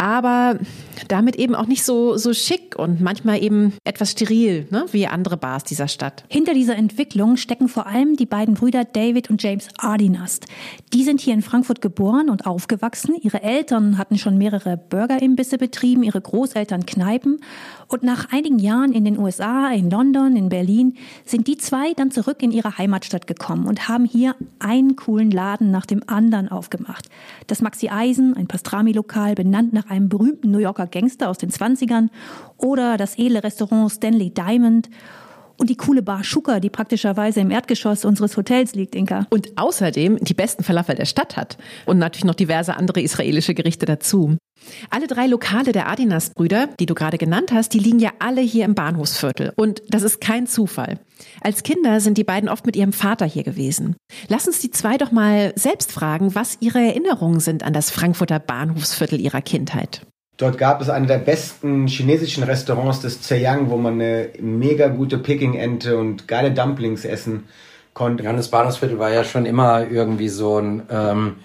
aber damit eben auch nicht so, so schick und manchmal eben etwas steril, ne, wie andere Bars dieser Stadt. Hinter dieser Entwicklung stecken vor allem die beiden Brüder David und James Ardinast. Die sind hier in Frankfurt geboren und aufgewachsen. Ihre Eltern hatten schon mehrere Burgerimbisse betrieben, ihre Großeltern Kneipen. Und nach einigen Jahren in den USA, in London, in Berlin, sind die zwei dann zurück in ihre Heimatstadt gekommen und haben hier einen coolen Laden nach dem anderen aufgemacht. Das Maxi Eisen, ein Pastrami-Lokal, benannt nach einem berühmten New Yorker Gangster aus den 20ern oder das edle Restaurant Stanley Diamond und die coole Bar Schuka, die praktischerweise im Erdgeschoss unseres Hotels liegt, Inka. Und außerdem die besten Falafel der Stadt hat. Und natürlich noch diverse andere israelische Gerichte dazu. Alle drei Lokale der Adinas-Brüder, die du gerade genannt hast, die liegen ja alle hier im Bahnhofsviertel. Und das ist kein Zufall. Als Kinder sind die beiden oft mit ihrem Vater hier gewesen. Lass uns die zwei doch mal selbst fragen, was ihre Erinnerungen sind an das Frankfurter Bahnhofsviertel ihrer Kindheit. Dort gab es eine der besten chinesischen Restaurants des Zhejiang, wo man eine mega gute Peking-Ente und geile Dumplings essen konnte. Ja, das Bahnhofsviertel war ja schon immer irgendwie so ein, ähm,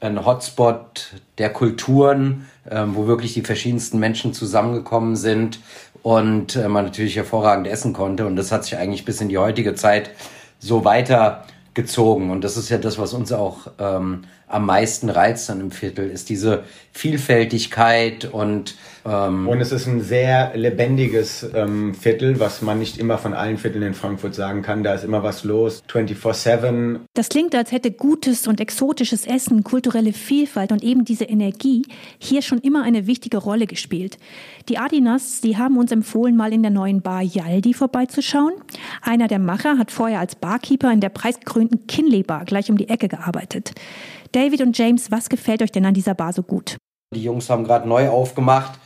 ein Hotspot der Kulturen, ähm, wo wirklich die verschiedensten Menschen zusammengekommen sind und äh, man natürlich hervorragend essen konnte. Und das hat sich eigentlich bis in die heutige Zeit so weitergezogen. Und das ist ja das, was uns auch ähm, am meisten reizt dann im Viertel, ist diese Vielfältigkeit und ähm und es ist ein sehr lebendiges ähm, Viertel, was man nicht immer von allen Vierteln in Frankfurt sagen kann. Da ist immer was los, 24-7. Das klingt, als hätte gutes und exotisches Essen, kulturelle Vielfalt und eben diese Energie hier schon immer eine wichtige Rolle gespielt. Die Adinas, die haben uns empfohlen, mal in der neuen Bar Yaldi vorbeizuschauen. Einer der Macher hat vorher als Barkeeper in der preisgekrönten Kinley Bar gleich um die Ecke gearbeitet. David und James, was gefällt euch denn an dieser Bar so gut? Die Jungs haben gerade neu aufgemacht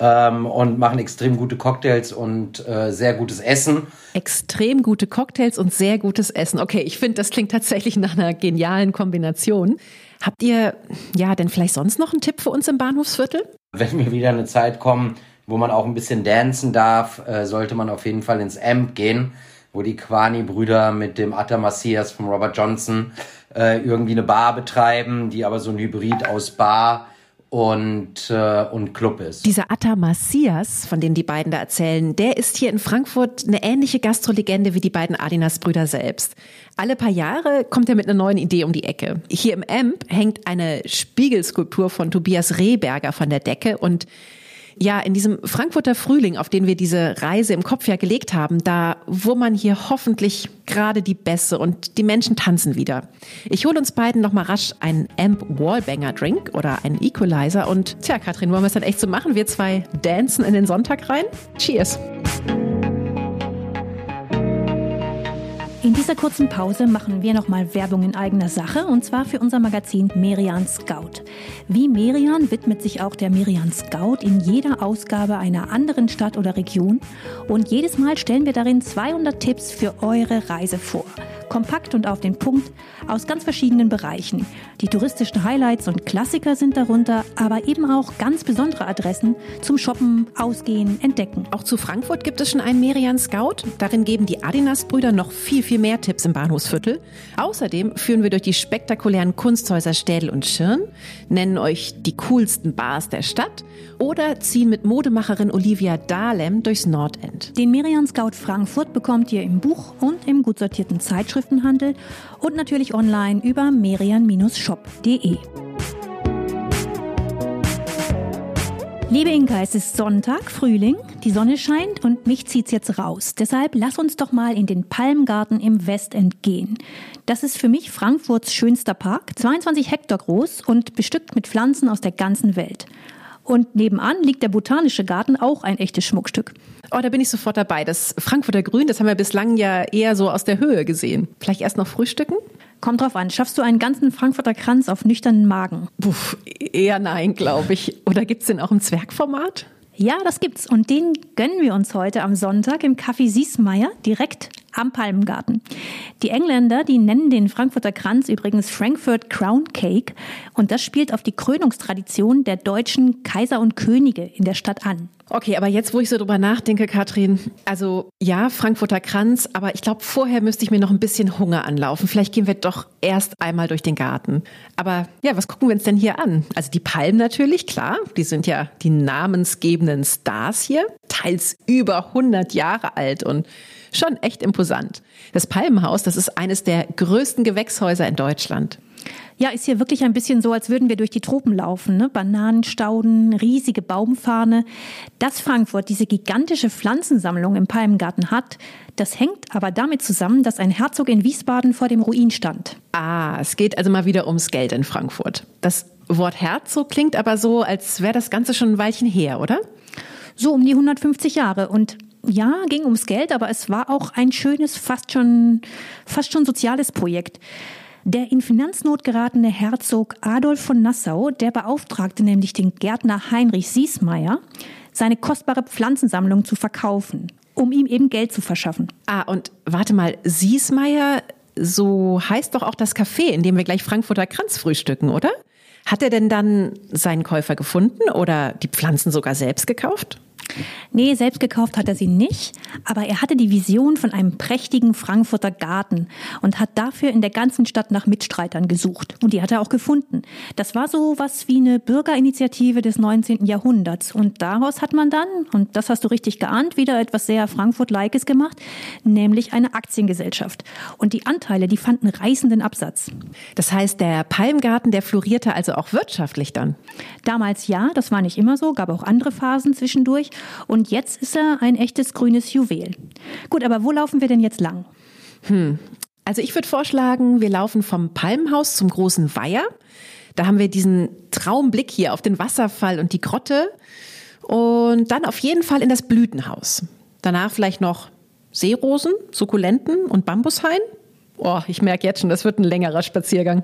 ähm, und machen extrem gute Cocktails und äh, sehr gutes Essen. Extrem gute Cocktails und sehr gutes Essen. Okay, ich finde, das klingt tatsächlich nach einer genialen Kombination. Habt ihr ja denn vielleicht sonst noch einen Tipp für uns im Bahnhofsviertel? Wenn wir wieder eine Zeit kommen, wo man auch ein bisschen dancen darf, äh, sollte man auf jeden Fall ins Amp gehen, wo die Kwani-Brüder mit dem Atta Macias von Robert Johnson äh, irgendwie eine Bar betreiben, die aber so ein Hybrid aus Bar und, äh, und Club ist. Dieser Atta Macias, von dem die beiden da erzählen, der ist hier in Frankfurt eine ähnliche Gastrolegende wie die beiden Adinas-Brüder selbst. Alle paar Jahre kommt er mit einer neuen Idee um die Ecke. Hier im Amp hängt eine Spiegelskulptur von Tobias Rehberger von der Decke und ja, in diesem Frankfurter Frühling, auf den wir diese Reise im Kopf ja gelegt haben, da wummern hier hoffentlich gerade die Bässe und die Menschen tanzen wieder. Ich hole uns beiden noch mal rasch einen Amp Wallbanger Drink oder einen Equalizer und tja, Katrin, wollen wir es dann echt so machen? Wir zwei dancen in den Sonntag rein? Cheers! In dieser kurzen Pause machen wir nochmal Werbung in eigener Sache und zwar für unser Magazin Merian Scout. Wie Merian widmet sich auch der Merian Scout in jeder Ausgabe einer anderen Stadt oder Region und jedes Mal stellen wir darin 200 Tipps für eure Reise vor kompakt und auf den Punkt, aus ganz verschiedenen Bereichen. Die touristischen Highlights und Klassiker sind darunter, aber eben auch ganz besondere Adressen zum Shoppen, Ausgehen, Entdecken. Auch zu Frankfurt gibt es schon einen Merian Scout. Darin geben die Adinas-Brüder noch viel, viel mehr Tipps im Bahnhofsviertel. Außerdem führen wir durch die spektakulären Kunsthäuser Städel und Schirn, nennen euch die coolsten Bars der Stadt oder ziehen mit Modemacherin Olivia Dahlem durchs Nordend. Den Merian Scout Frankfurt bekommt ihr im Buch und im gut sortierten Zeitschrift Zeitschriftenhandel und natürlich online über merian-shop.de. Liebe Inka, es ist Sonntag, Frühling, die Sonne scheint und mich zieht's jetzt raus. Deshalb lass uns doch mal in den Palmgarten im Westend gehen. Das ist für mich Frankfurts schönster Park, 22 Hektar groß und bestückt mit Pflanzen aus der ganzen Welt. Und nebenan liegt der Botanische Garten, auch ein echtes Schmuckstück. Oh, da bin ich sofort dabei. Das Frankfurter Grün, das haben wir bislang ja eher so aus der Höhe gesehen. Vielleicht erst noch frühstücken? Kommt drauf an. Schaffst du einen ganzen Frankfurter Kranz auf nüchternen Magen? Puh, eher nein, glaube ich. Oder gibt's den auch im Zwergformat? Ja, das gibt's. Und den gönnen wir uns heute am Sonntag im Café Siesmeier direkt am Palmengarten. Die Engländer, die nennen den Frankfurter Kranz übrigens Frankfurt Crown Cake. Und das spielt auf die Krönungstradition der deutschen Kaiser und Könige in der Stadt an. Okay, aber jetzt, wo ich so drüber nachdenke, Katrin, also ja, Frankfurter Kranz, aber ich glaube, vorher müsste ich mir noch ein bisschen Hunger anlaufen. Vielleicht gehen wir doch erst einmal durch den Garten. Aber ja, was gucken wir uns denn hier an? Also die Palmen natürlich, klar, die sind ja die namensgebenden Stars hier, teils über 100 Jahre alt und schon echt imposant. Das Palmenhaus, das ist eines der größten Gewächshäuser in Deutschland. Ja, ist hier wirklich ein bisschen so, als würden wir durch die Tropen laufen. Ne? Bananenstauden, riesige Baumfahne. Dass Frankfurt diese gigantische Pflanzensammlung im Palmengarten hat, das hängt aber damit zusammen, dass ein Herzog in Wiesbaden vor dem Ruin stand. Ah, es geht also mal wieder ums Geld in Frankfurt. Das Wort Herzog klingt aber so, als wäre das Ganze schon ein Weilchen her, oder? So um die 150 Jahre. Und ja, ging ums Geld, aber es war auch ein schönes, fast schon, fast schon soziales Projekt. Der in Finanznot geratene Herzog Adolf von Nassau, der beauftragte nämlich den Gärtner Heinrich Siesmeier, seine kostbare Pflanzensammlung zu verkaufen, um ihm eben Geld zu verschaffen. Ah, und warte mal, Siesmeier, so heißt doch auch das Café, in dem wir gleich Frankfurter Kranz frühstücken, oder? Hat er denn dann seinen Käufer gefunden oder die Pflanzen sogar selbst gekauft? Nee, selbst gekauft hat er sie nicht, aber er hatte die Vision von einem prächtigen Frankfurter Garten und hat dafür in der ganzen Stadt nach Mitstreitern gesucht. Und die hat er auch gefunden. Das war so was wie eine Bürgerinitiative des 19. Jahrhunderts. Und daraus hat man dann, und das hast du richtig geahnt, wieder etwas sehr Frankfurt-Likes gemacht, nämlich eine Aktiengesellschaft. Und die Anteile, die fanden reißenden Absatz. Das heißt, der Palmgarten, der florierte also auch wirtschaftlich dann? Damals ja, das war nicht immer so, gab auch andere Phasen zwischendurch. Und jetzt ist er ein echtes grünes Juwel. Gut, aber wo laufen wir denn jetzt lang? Hm. Also ich würde vorschlagen, wir laufen vom Palmhaus zum großen Weiher. Da haben wir diesen Traumblick hier auf den Wasserfall und die Grotte. Und dann auf jeden Fall in das Blütenhaus. Danach vielleicht noch Seerosen, Sukkulenten und Bambushain. Oh, ich merke jetzt schon, das wird ein längerer Spaziergang.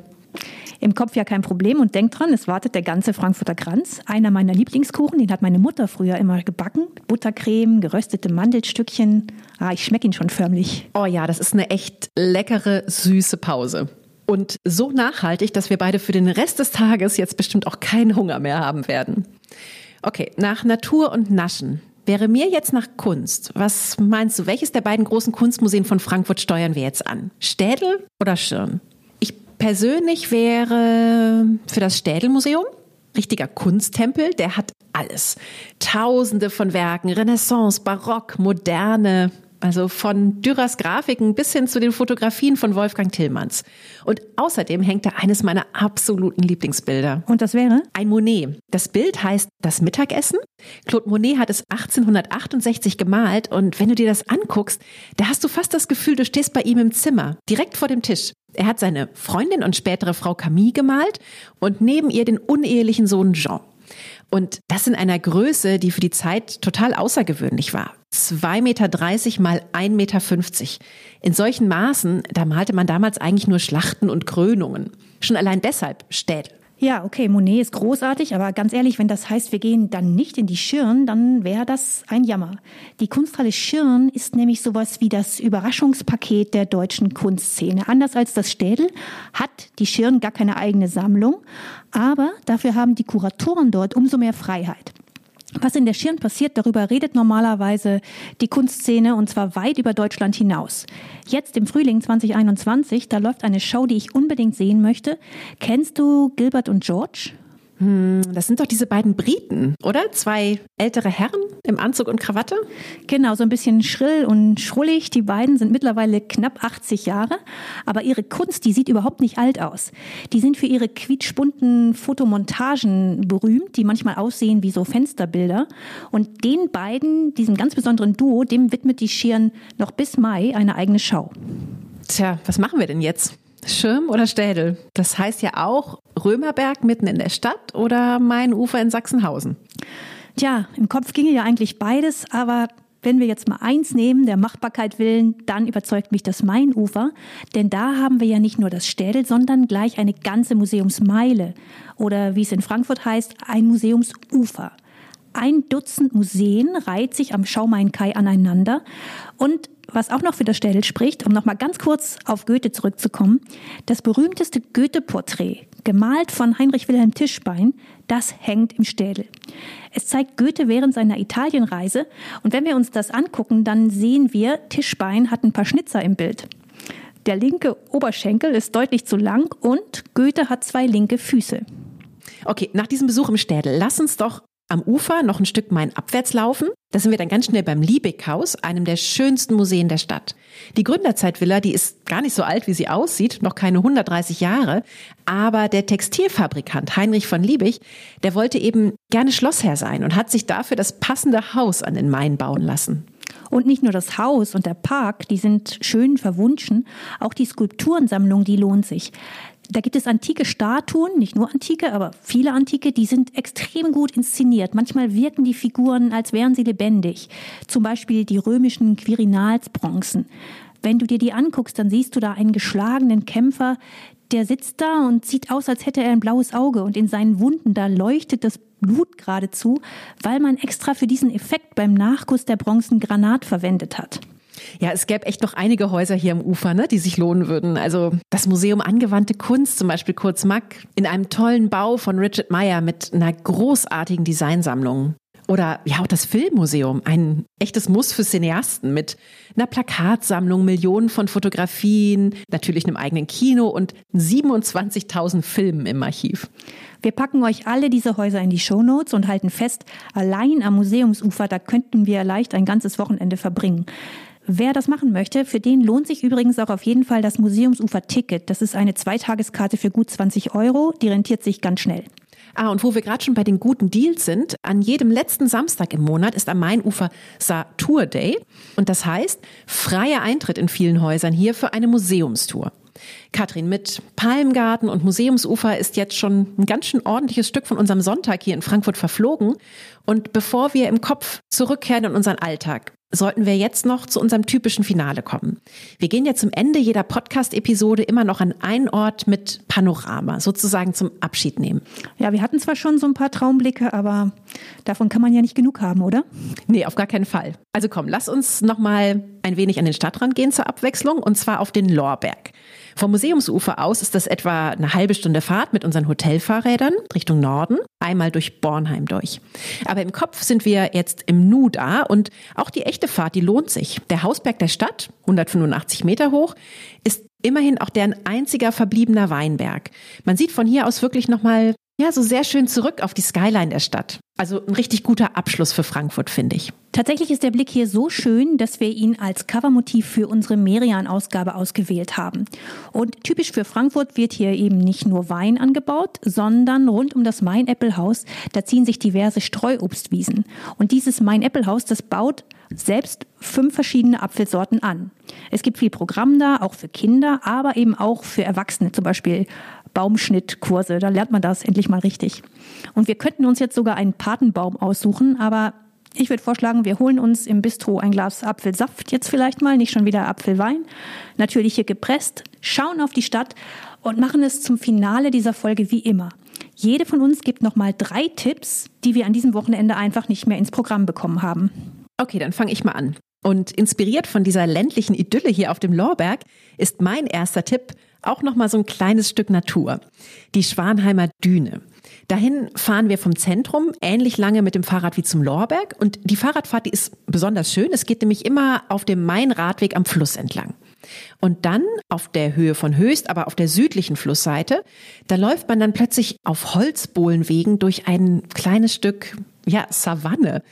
Im Kopf ja kein Problem und denk dran, es wartet der ganze Frankfurter Kranz. Einer meiner Lieblingskuchen, den hat meine Mutter früher immer gebacken. Buttercreme, geröstete Mandelstückchen. Ah, ich schmecke ihn schon förmlich. Oh ja, das ist eine echt leckere, süße Pause. Und so nachhaltig, dass wir beide für den Rest des Tages jetzt bestimmt auch keinen Hunger mehr haben werden. Okay, nach Natur und Naschen. Wäre mir jetzt nach Kunst, was meinst du, welches der beiden großen Kunstmuseen von Frankfurt steuern wir jetzt an? Städel oder Schirn? Persönlich wäre für das Städelmuseum richtiger Kunsttempel, der hat alles. Tausende von Werken, Renaissance, Barock, Moderne, also von Dürers Grafiken bis hin zu den Fotografien von Wolfgang Tillmanns. Und außerdem hängt da eines meiner absoluten Lieblingsbilder. Und das wäre? Ein Monet. Das Bild heißt Das Mittagessen. Claude Monet hat es 1868 gemalt und wenn du dir das anguckst, da hast du fast das Gefühl, du stehst bei ihm im Zimmer, direkt vor dem Tisch. Er hat seine Freundin und spätere Frau Camille gemalt und neben ihr den unehelichen Sohn Jean. Und das in einer Größe, die für die Zeit total außergewöhnlich war. 2,30 Meter mal 1,50 Meter. In solchen Maßen, da malte man damals eigentlich nur Schlachten und Krönungen. Schon allein deshalb Städel. Ja, okay, Monet ist großartig, aber ganz ehrlich, wenn das heißt, wir gehen dann nicht in die Schirn, dann wäre das ein Jammer. Die Kunsthalle Schirn ist nämlich sowas wie das Überraschungspaket der deutschen Kunstszene. Anders als das Städel hat die Schirn gar keine eigene Sammlung, aber dafür haben die Kuratoren dort umso mehr Freiheit. Was in der Schirn passiert, darüber redet normalerweise die Kunstszene und zwar weit über Deutschland hinaus. Jetzt im Frühling 2021, da läuft eine Show, die ich unbedingt sehen möchte. Kennst du Gilbert und George? Hm, das sind doch diese beiden Briten, oder? Zwei ältere Herren im Anzug und Krawatte? Genau, so ein bisschen schrill und schrullig. Die beiden sind mittlerweile knapp 80 Jahre, aber ihre Kunst, die sieht überhaupt nicht alt aus. Die sind für ihre quietschbunten Fotomontagen berühmt, die manchmal aussehen wie so Fensterbilder. Und den beiden, diesem ganz besonderen Duo, dem widmet die Schirn noch bis Mai eine eigene Schau. Tja, was machen wir denn jetzt? Schirm oder Städel? Das heißt ja auch Römerberg mitten in der Stadt oder Mainufer in Sachsenhausen. Tja, im Kopf ginge ja eigentlich beides, aber wenn wir jetzt mal eins nehmen, der Machbarkeit willen, dann überzeugt mich das Mainufer, denn da haben wir ja nicht nur das Städel, sondern gleich eine ganze Museumsmeile oder wie es in Frankfurt heißt, ein Museumsufer. Ein Dutzend Museen reiht sich am Schaumain-Kai aneinander und was auch noch für das Städel spricht, um nochmal ganz kurz auf Goethe zurückzukommen, das berühmteste Goethe-Porträt, gemalt von Heinrich Wilhelm Tischbein, das hängt im Städel. Es zeigt Goethe während seiner Italienreise und wenn wir uns das angucken, dann sehen wir, Tischbein hat ein paar Schnitzer im Bild. Der linke Oberschenkel ist deutlich zu lang und Goethe hat zwei linke Füße. Okay, nach diesem Besuch im Städel, lass uns doch am Ufer noch ein Stück Main abwärts laufen Da sind wir dann ganz schnell beim Liebig-Haus, einem der schönsten Museen der Stadt. Die Gründerzeitvilla, die ist gar nicht so alt, wie sie aussieht, noch keine 130 Jahre. Aber der Textilfabrikant Heinrich von Liebig, der wollte eben gerne Schlossherr sein und hat sich dafür das passende Haus an den Main bauen lassen. Und nicht nur das Haus und der Park, die sind schön verwunschen, auch die Skulpturensammlung, die lohnt sich. Da gibt es antike Statuen, nicht nur antike, aber viele antike, die sind extrem gut inszeniert. Manchmal wirken die Figuren, als wären sie lebendig. Zum Beispiel die römischen Quirinalsbronzen. Wenn du dir die anguckst, dann siehst du da einen geschlagenen Kämpfer, der sitzt da und sieht aus, als hätte er ein blaues Auge und in seinen Wunden, da leuchtet das Blut geradezu, weil man extra für diesen Effekt beim Nachguss der Bronzen Granat verwendet hat. Ja, es gäbe echt noch einige Häuser hier am Ufer, ne, die sich lohnen würden. Also das Museum Angewandte Kunst, zum Beispiel Kurz Mack, in einem tollen Bau von Richard Meyer mit einer großartigen Designsammlung. Oder ja, auch das Filmmuseum, ein echtes Muss für Cineasten mit einer Plakatsammlung, Millionen von Fotografien, natürlich einem eigenen Kino und 27.000 Filmen im Archiv. Wir packen euch alle diese Häuser in die Shownotes und halten fest, allein am Museumsufer, da könnten wir leicht ein ganzes Wochenende verbringen. Wer das machen möchte, für den lohnt sich übrigens auch auf jeden Fall das Museumsufer-Ticket. Das ist eine Zweitageskarte für gut 20 Euro. Die rentiert sich ganz schnell. Ah, und wo wir gerade schon bei den guten Deals sind, an jedem letzten Samstag im Monat ist am Mainufer Saar Day. Und das heißt, freier Eintritt in vielen Häusern hier für eine Museumstour. Katrin, mit Palmgarten und Museumsufer ist jetzt schon ein ganz schön ordentliches Stück von unserem Sonntag hier in Frankfurt verflogen. Und bevor wir im Kopf zurückkehren in unseren Alltag, sollten wir jetzt noch zu unserem typischen Finale kommen. Wir gehen ja zum Ende jeder Podcast-Episode immer noch an einen Ort mit Panorama, sozusagen zum Abschied nehmen. Ja, wir hatten zwar schon so ein paar Traumblicke, aber davon kann man ja nicht genug haben, oder? Nee, auf gar keinen Fall. Also komm, lass uns noch mal ein wenig an den Stadtrand gehen zur Abwechslung und zwar auf den Lorberg. Vom Museumsufer aus ist das etwa eine halbe Stunde Fahrt mit unseren Hotelfahrrädern Richtung Norden, einmal durch Bornheim durch. Aber im Kopf sind wir jetzt im Nu da und auch die echte Fahrt, die lohnt sich. Der Hausberg der Stadt, 185 Meter hoch, ist immerhin auch deren einziger verbliebener Weinberg. Man sieht von hier aus wirklich nochmal ja, so sehr schön zurück auf die Skyline der Stadt. Also ein richtig guter Abschluss für Frankfurt, finde ich. Tatsächlich ist der Blick hier so schön, dass wir ihn als Covermotiv für unsere Merian-Ausgabe ausgewählt haben. Und typisch für Frankfurt wird hier eben nicht nur Wein angebaut, sondern rund um das Main-Apple-Haus, da ziehen sich diverse Streuobstwiesen. Und dieses Main-Apple-Haus, das baut selbst fünf verschiedene Apfelsorten an. Es gibt viel Programm da, auch für Kinder, aber eben auch für Erwachsene, zum Beispiel Baumschnittkurse. Da lernt man das endlich mal richtig. Und wir könnten uns jetzt sogar einen Patenbaum aussuchen, aber ich würde vorschlagen, wir holen uns im Bistro ein Glas Apfelsaft jetzt vielleicht mal, nicht schon wieder Apfelwein. Natürlich hier gepresst, schauen auf die Stadt und machen es zum Finale dieser Folge wie immer. Jede von uns gibt nochmal drei Tipps, die wir an diesem Wochenende einfach nicht mehr ins Programm bekommen haben. Okay, dann fange ich mal an. Und inspiriert von dieser ländlichen Idylle hier auf dem Lorberg ist mein erster Tipp auch noch mal so ein kleines Stück Natur. Die Schwanheimer Düne. Dahin fahren wir vom Zentrum ähnlich lange mit dem Fahrrad wie zum Lorberg und die Fahrradfahrt, die ist besonders schön. Es geht nämlich immer auf dem Main-Radweg am Fluss entlang. Und dann auf der Höhe von Höchst, aber auf der südlichen Flussseite, da läuft man dann plötzlich auf Holzbohlenwegen durch ein kleines Stück, ja, Savanne.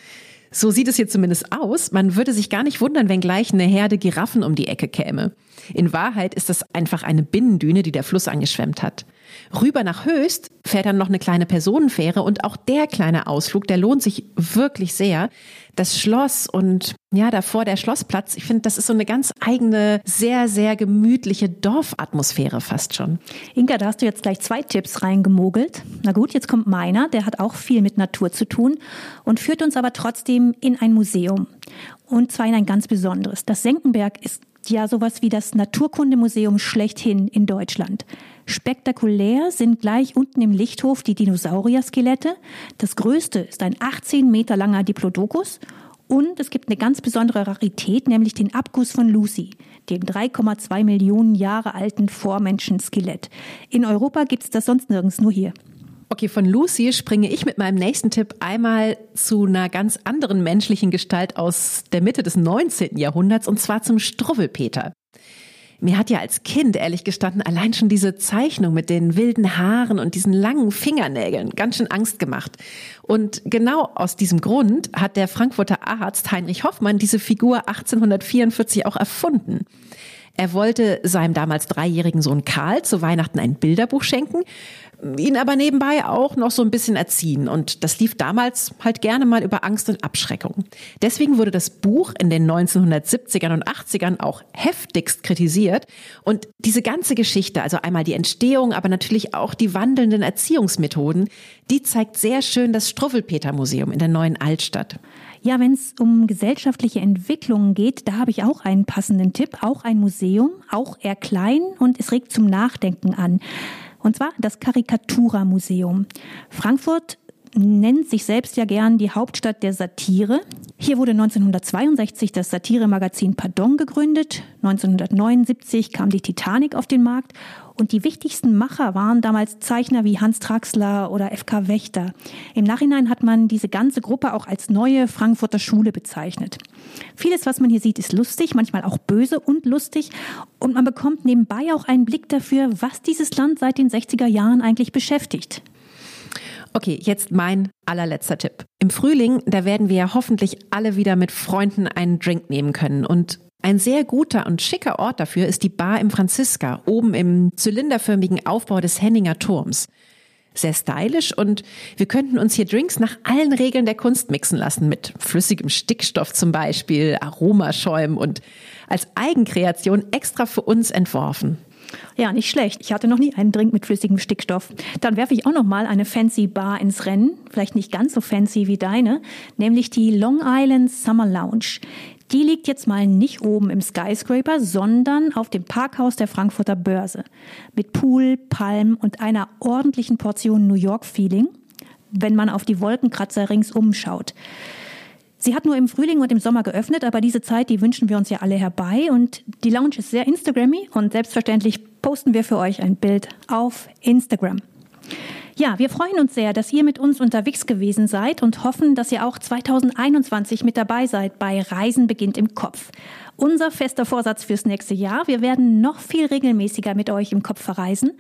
So sieht es hier zumindest aus. Man würde sich gar nicht wundern, wenn gleich eine Herde Giraffen um die Ecke käme. In Wahrheit ist das einfach eine Binnendüne, die der Fluss angeschwemmt hat. Rüber nach Höchst fährt dann noch eine kleine Personenfähre und auch der kleine Ausflug, der lohnt sich wirklich sehr. Das Schloss und ja, davor der Schlossplatz, ich finde, das ist so eine ganz eigene, sehr, sehr gemütliche Dorfatmosphäre fast schon. Inga, da hast du jetzt gleich zwei Tipps reingemogelt. Na gut, jetzt kommt meiner, der hat auch viel mit Natur zu tun und führt uns aber trotzdem in ein Museum. Und zwar in ein ganz besonderes. Das Senckenberg ist ja sowas wie das Naturkundemuseum schlechthin in Deutschland. Spektakulär sind gleich unten im Lichthof die Dinosaurier-Skelette. Das größte ist ein 18 Meter langer Diplodocus und es gibt eine ganz besondere Rarität, nämlich den Abguss von Lucy, dem 3,2 Millionen Jahre alten Vormenschenskelett. In Europa gibt es das sonst nirgends, nur hier. Okay, von Lucy springe ich mit meinem nächsten Tipp einmal zu einer ganz anderen menschlichen Gestalt aus der Mitte des 19. Jahrhunderts und zwar zum Struwwelpeter. Mir hat ja als Kind, ehrlich gestanden, allein schon diese Zeichnung mit den wilden Haaren und diesen langen Fingernägeln ganz schön Angst gemacht. Und genau aus diesem Grund hat der Frankfurter Arzt Heinrich Hoffmann diese Figur 1844 auch erfunden. Er wollte seinem damals dreijährigen Sohn Karl zu Weihnachten ein Bilderbuch schenken, ihn aber nebenbei auch noch so ein bisschen erziehen. Und das lief damals halt gerne mal über Angst und Abschreckung. Deswegen wurde das Buch in den 1970ern und 80ern auch heftigst kritisiert. Und diese ganze Geschichte, also einmal die Entstehung, aber natürlich auch die wandelnden Erziehungsmethoden, die zeigt sehr schön das Struffelpeter-Museum in der neuen Altstadt. Ja, wenn es um gesellschaftliche Entwicklungen geht, da habe ich auch einen passenden Tipp. Auch ein Museum, auch eher klein und es regt zum Nachdenken an. Und zwar das Karikatura Museum. Frankfurt nennt sich selbst ja gern die Hauptstadt der Satire. Hier wurde 1962 das Satiremagazin Pardon gegründet. 1979 kam die Titanic auf den Markt und die wichtigsten Macher waren damals Zeichner wie Hans Traxler oder FK Wächter. Im Nachhinein hat man diese ganze Gruppe auch als neue Frankfurter Schule bezeichnet. Vieles, was man hier sieht, ist lustig, manchmal auch böse und lustig. Und man bekommt nebenbei auch einen Blick dafür, was dieses Land seit den 60er Jahren eigentlich beschäftigt. Okay, jetzt mein allerletzter Tipp. Im Frühling, da werden wir ja hoffentlich alle wieder mit Freunden einen Drink nehmen können. Und ein sehr guter und schicker Ort dafür ist die Bar im Franziska, oben im zylinderförmigen Aufbau des Henninger Turms. Sehr stylisch und wir könnten uns hier Drinks nach allen Regeln der Kunst mixen lassen, mit flüssigem Stickstoff zum Beispiel, Aromaschäumen und als Eigenkreation extra für uns entworfen. Ja, nicht schlecht. Ich hatte noch nie einen Drink mit flüssigem Stickstoff. Dann werfe ich auch noch mal eine fancy Bar ins Rennen, vielleicht nicht ganz so fancy wie deine, nämlich die Long Island Summer Lounge. Die liegt jetzt mal nicht oben im Skyscraper, sondern auf dem Parkhaus der Frankfurter Börse. Mit Pool, Palm und einer ordentlichen Portion New York-Feeling, wenn man auf die Wolkenkratzer ringsum schaut. Sie hat nur im Frühling und im Sommer geöffnet, aber diese Zeit, die wünschen wir uns ja alle herbei. Und die Lounge ist sehr Instagrammy und selbstverständlich posten wir für euch ein Bild auf Instagram. Ja, wir freuen uns sehr, dass ihr mit uns unterwegs gewesen seid und hoffen, dass ihr auch 2021 mit dabei seid bei Reisen beginnt im Kopf. Unser fester Vorsatz fürs nächste Jahr. Wir werden noch viel regelmäßiger mit euch im Kopf verreisen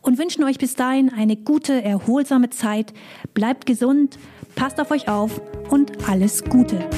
und wünschen euch bis dahin eine gute, erholsame Zeit. Bleibt gesund, passt auf euch auf und alles Gute.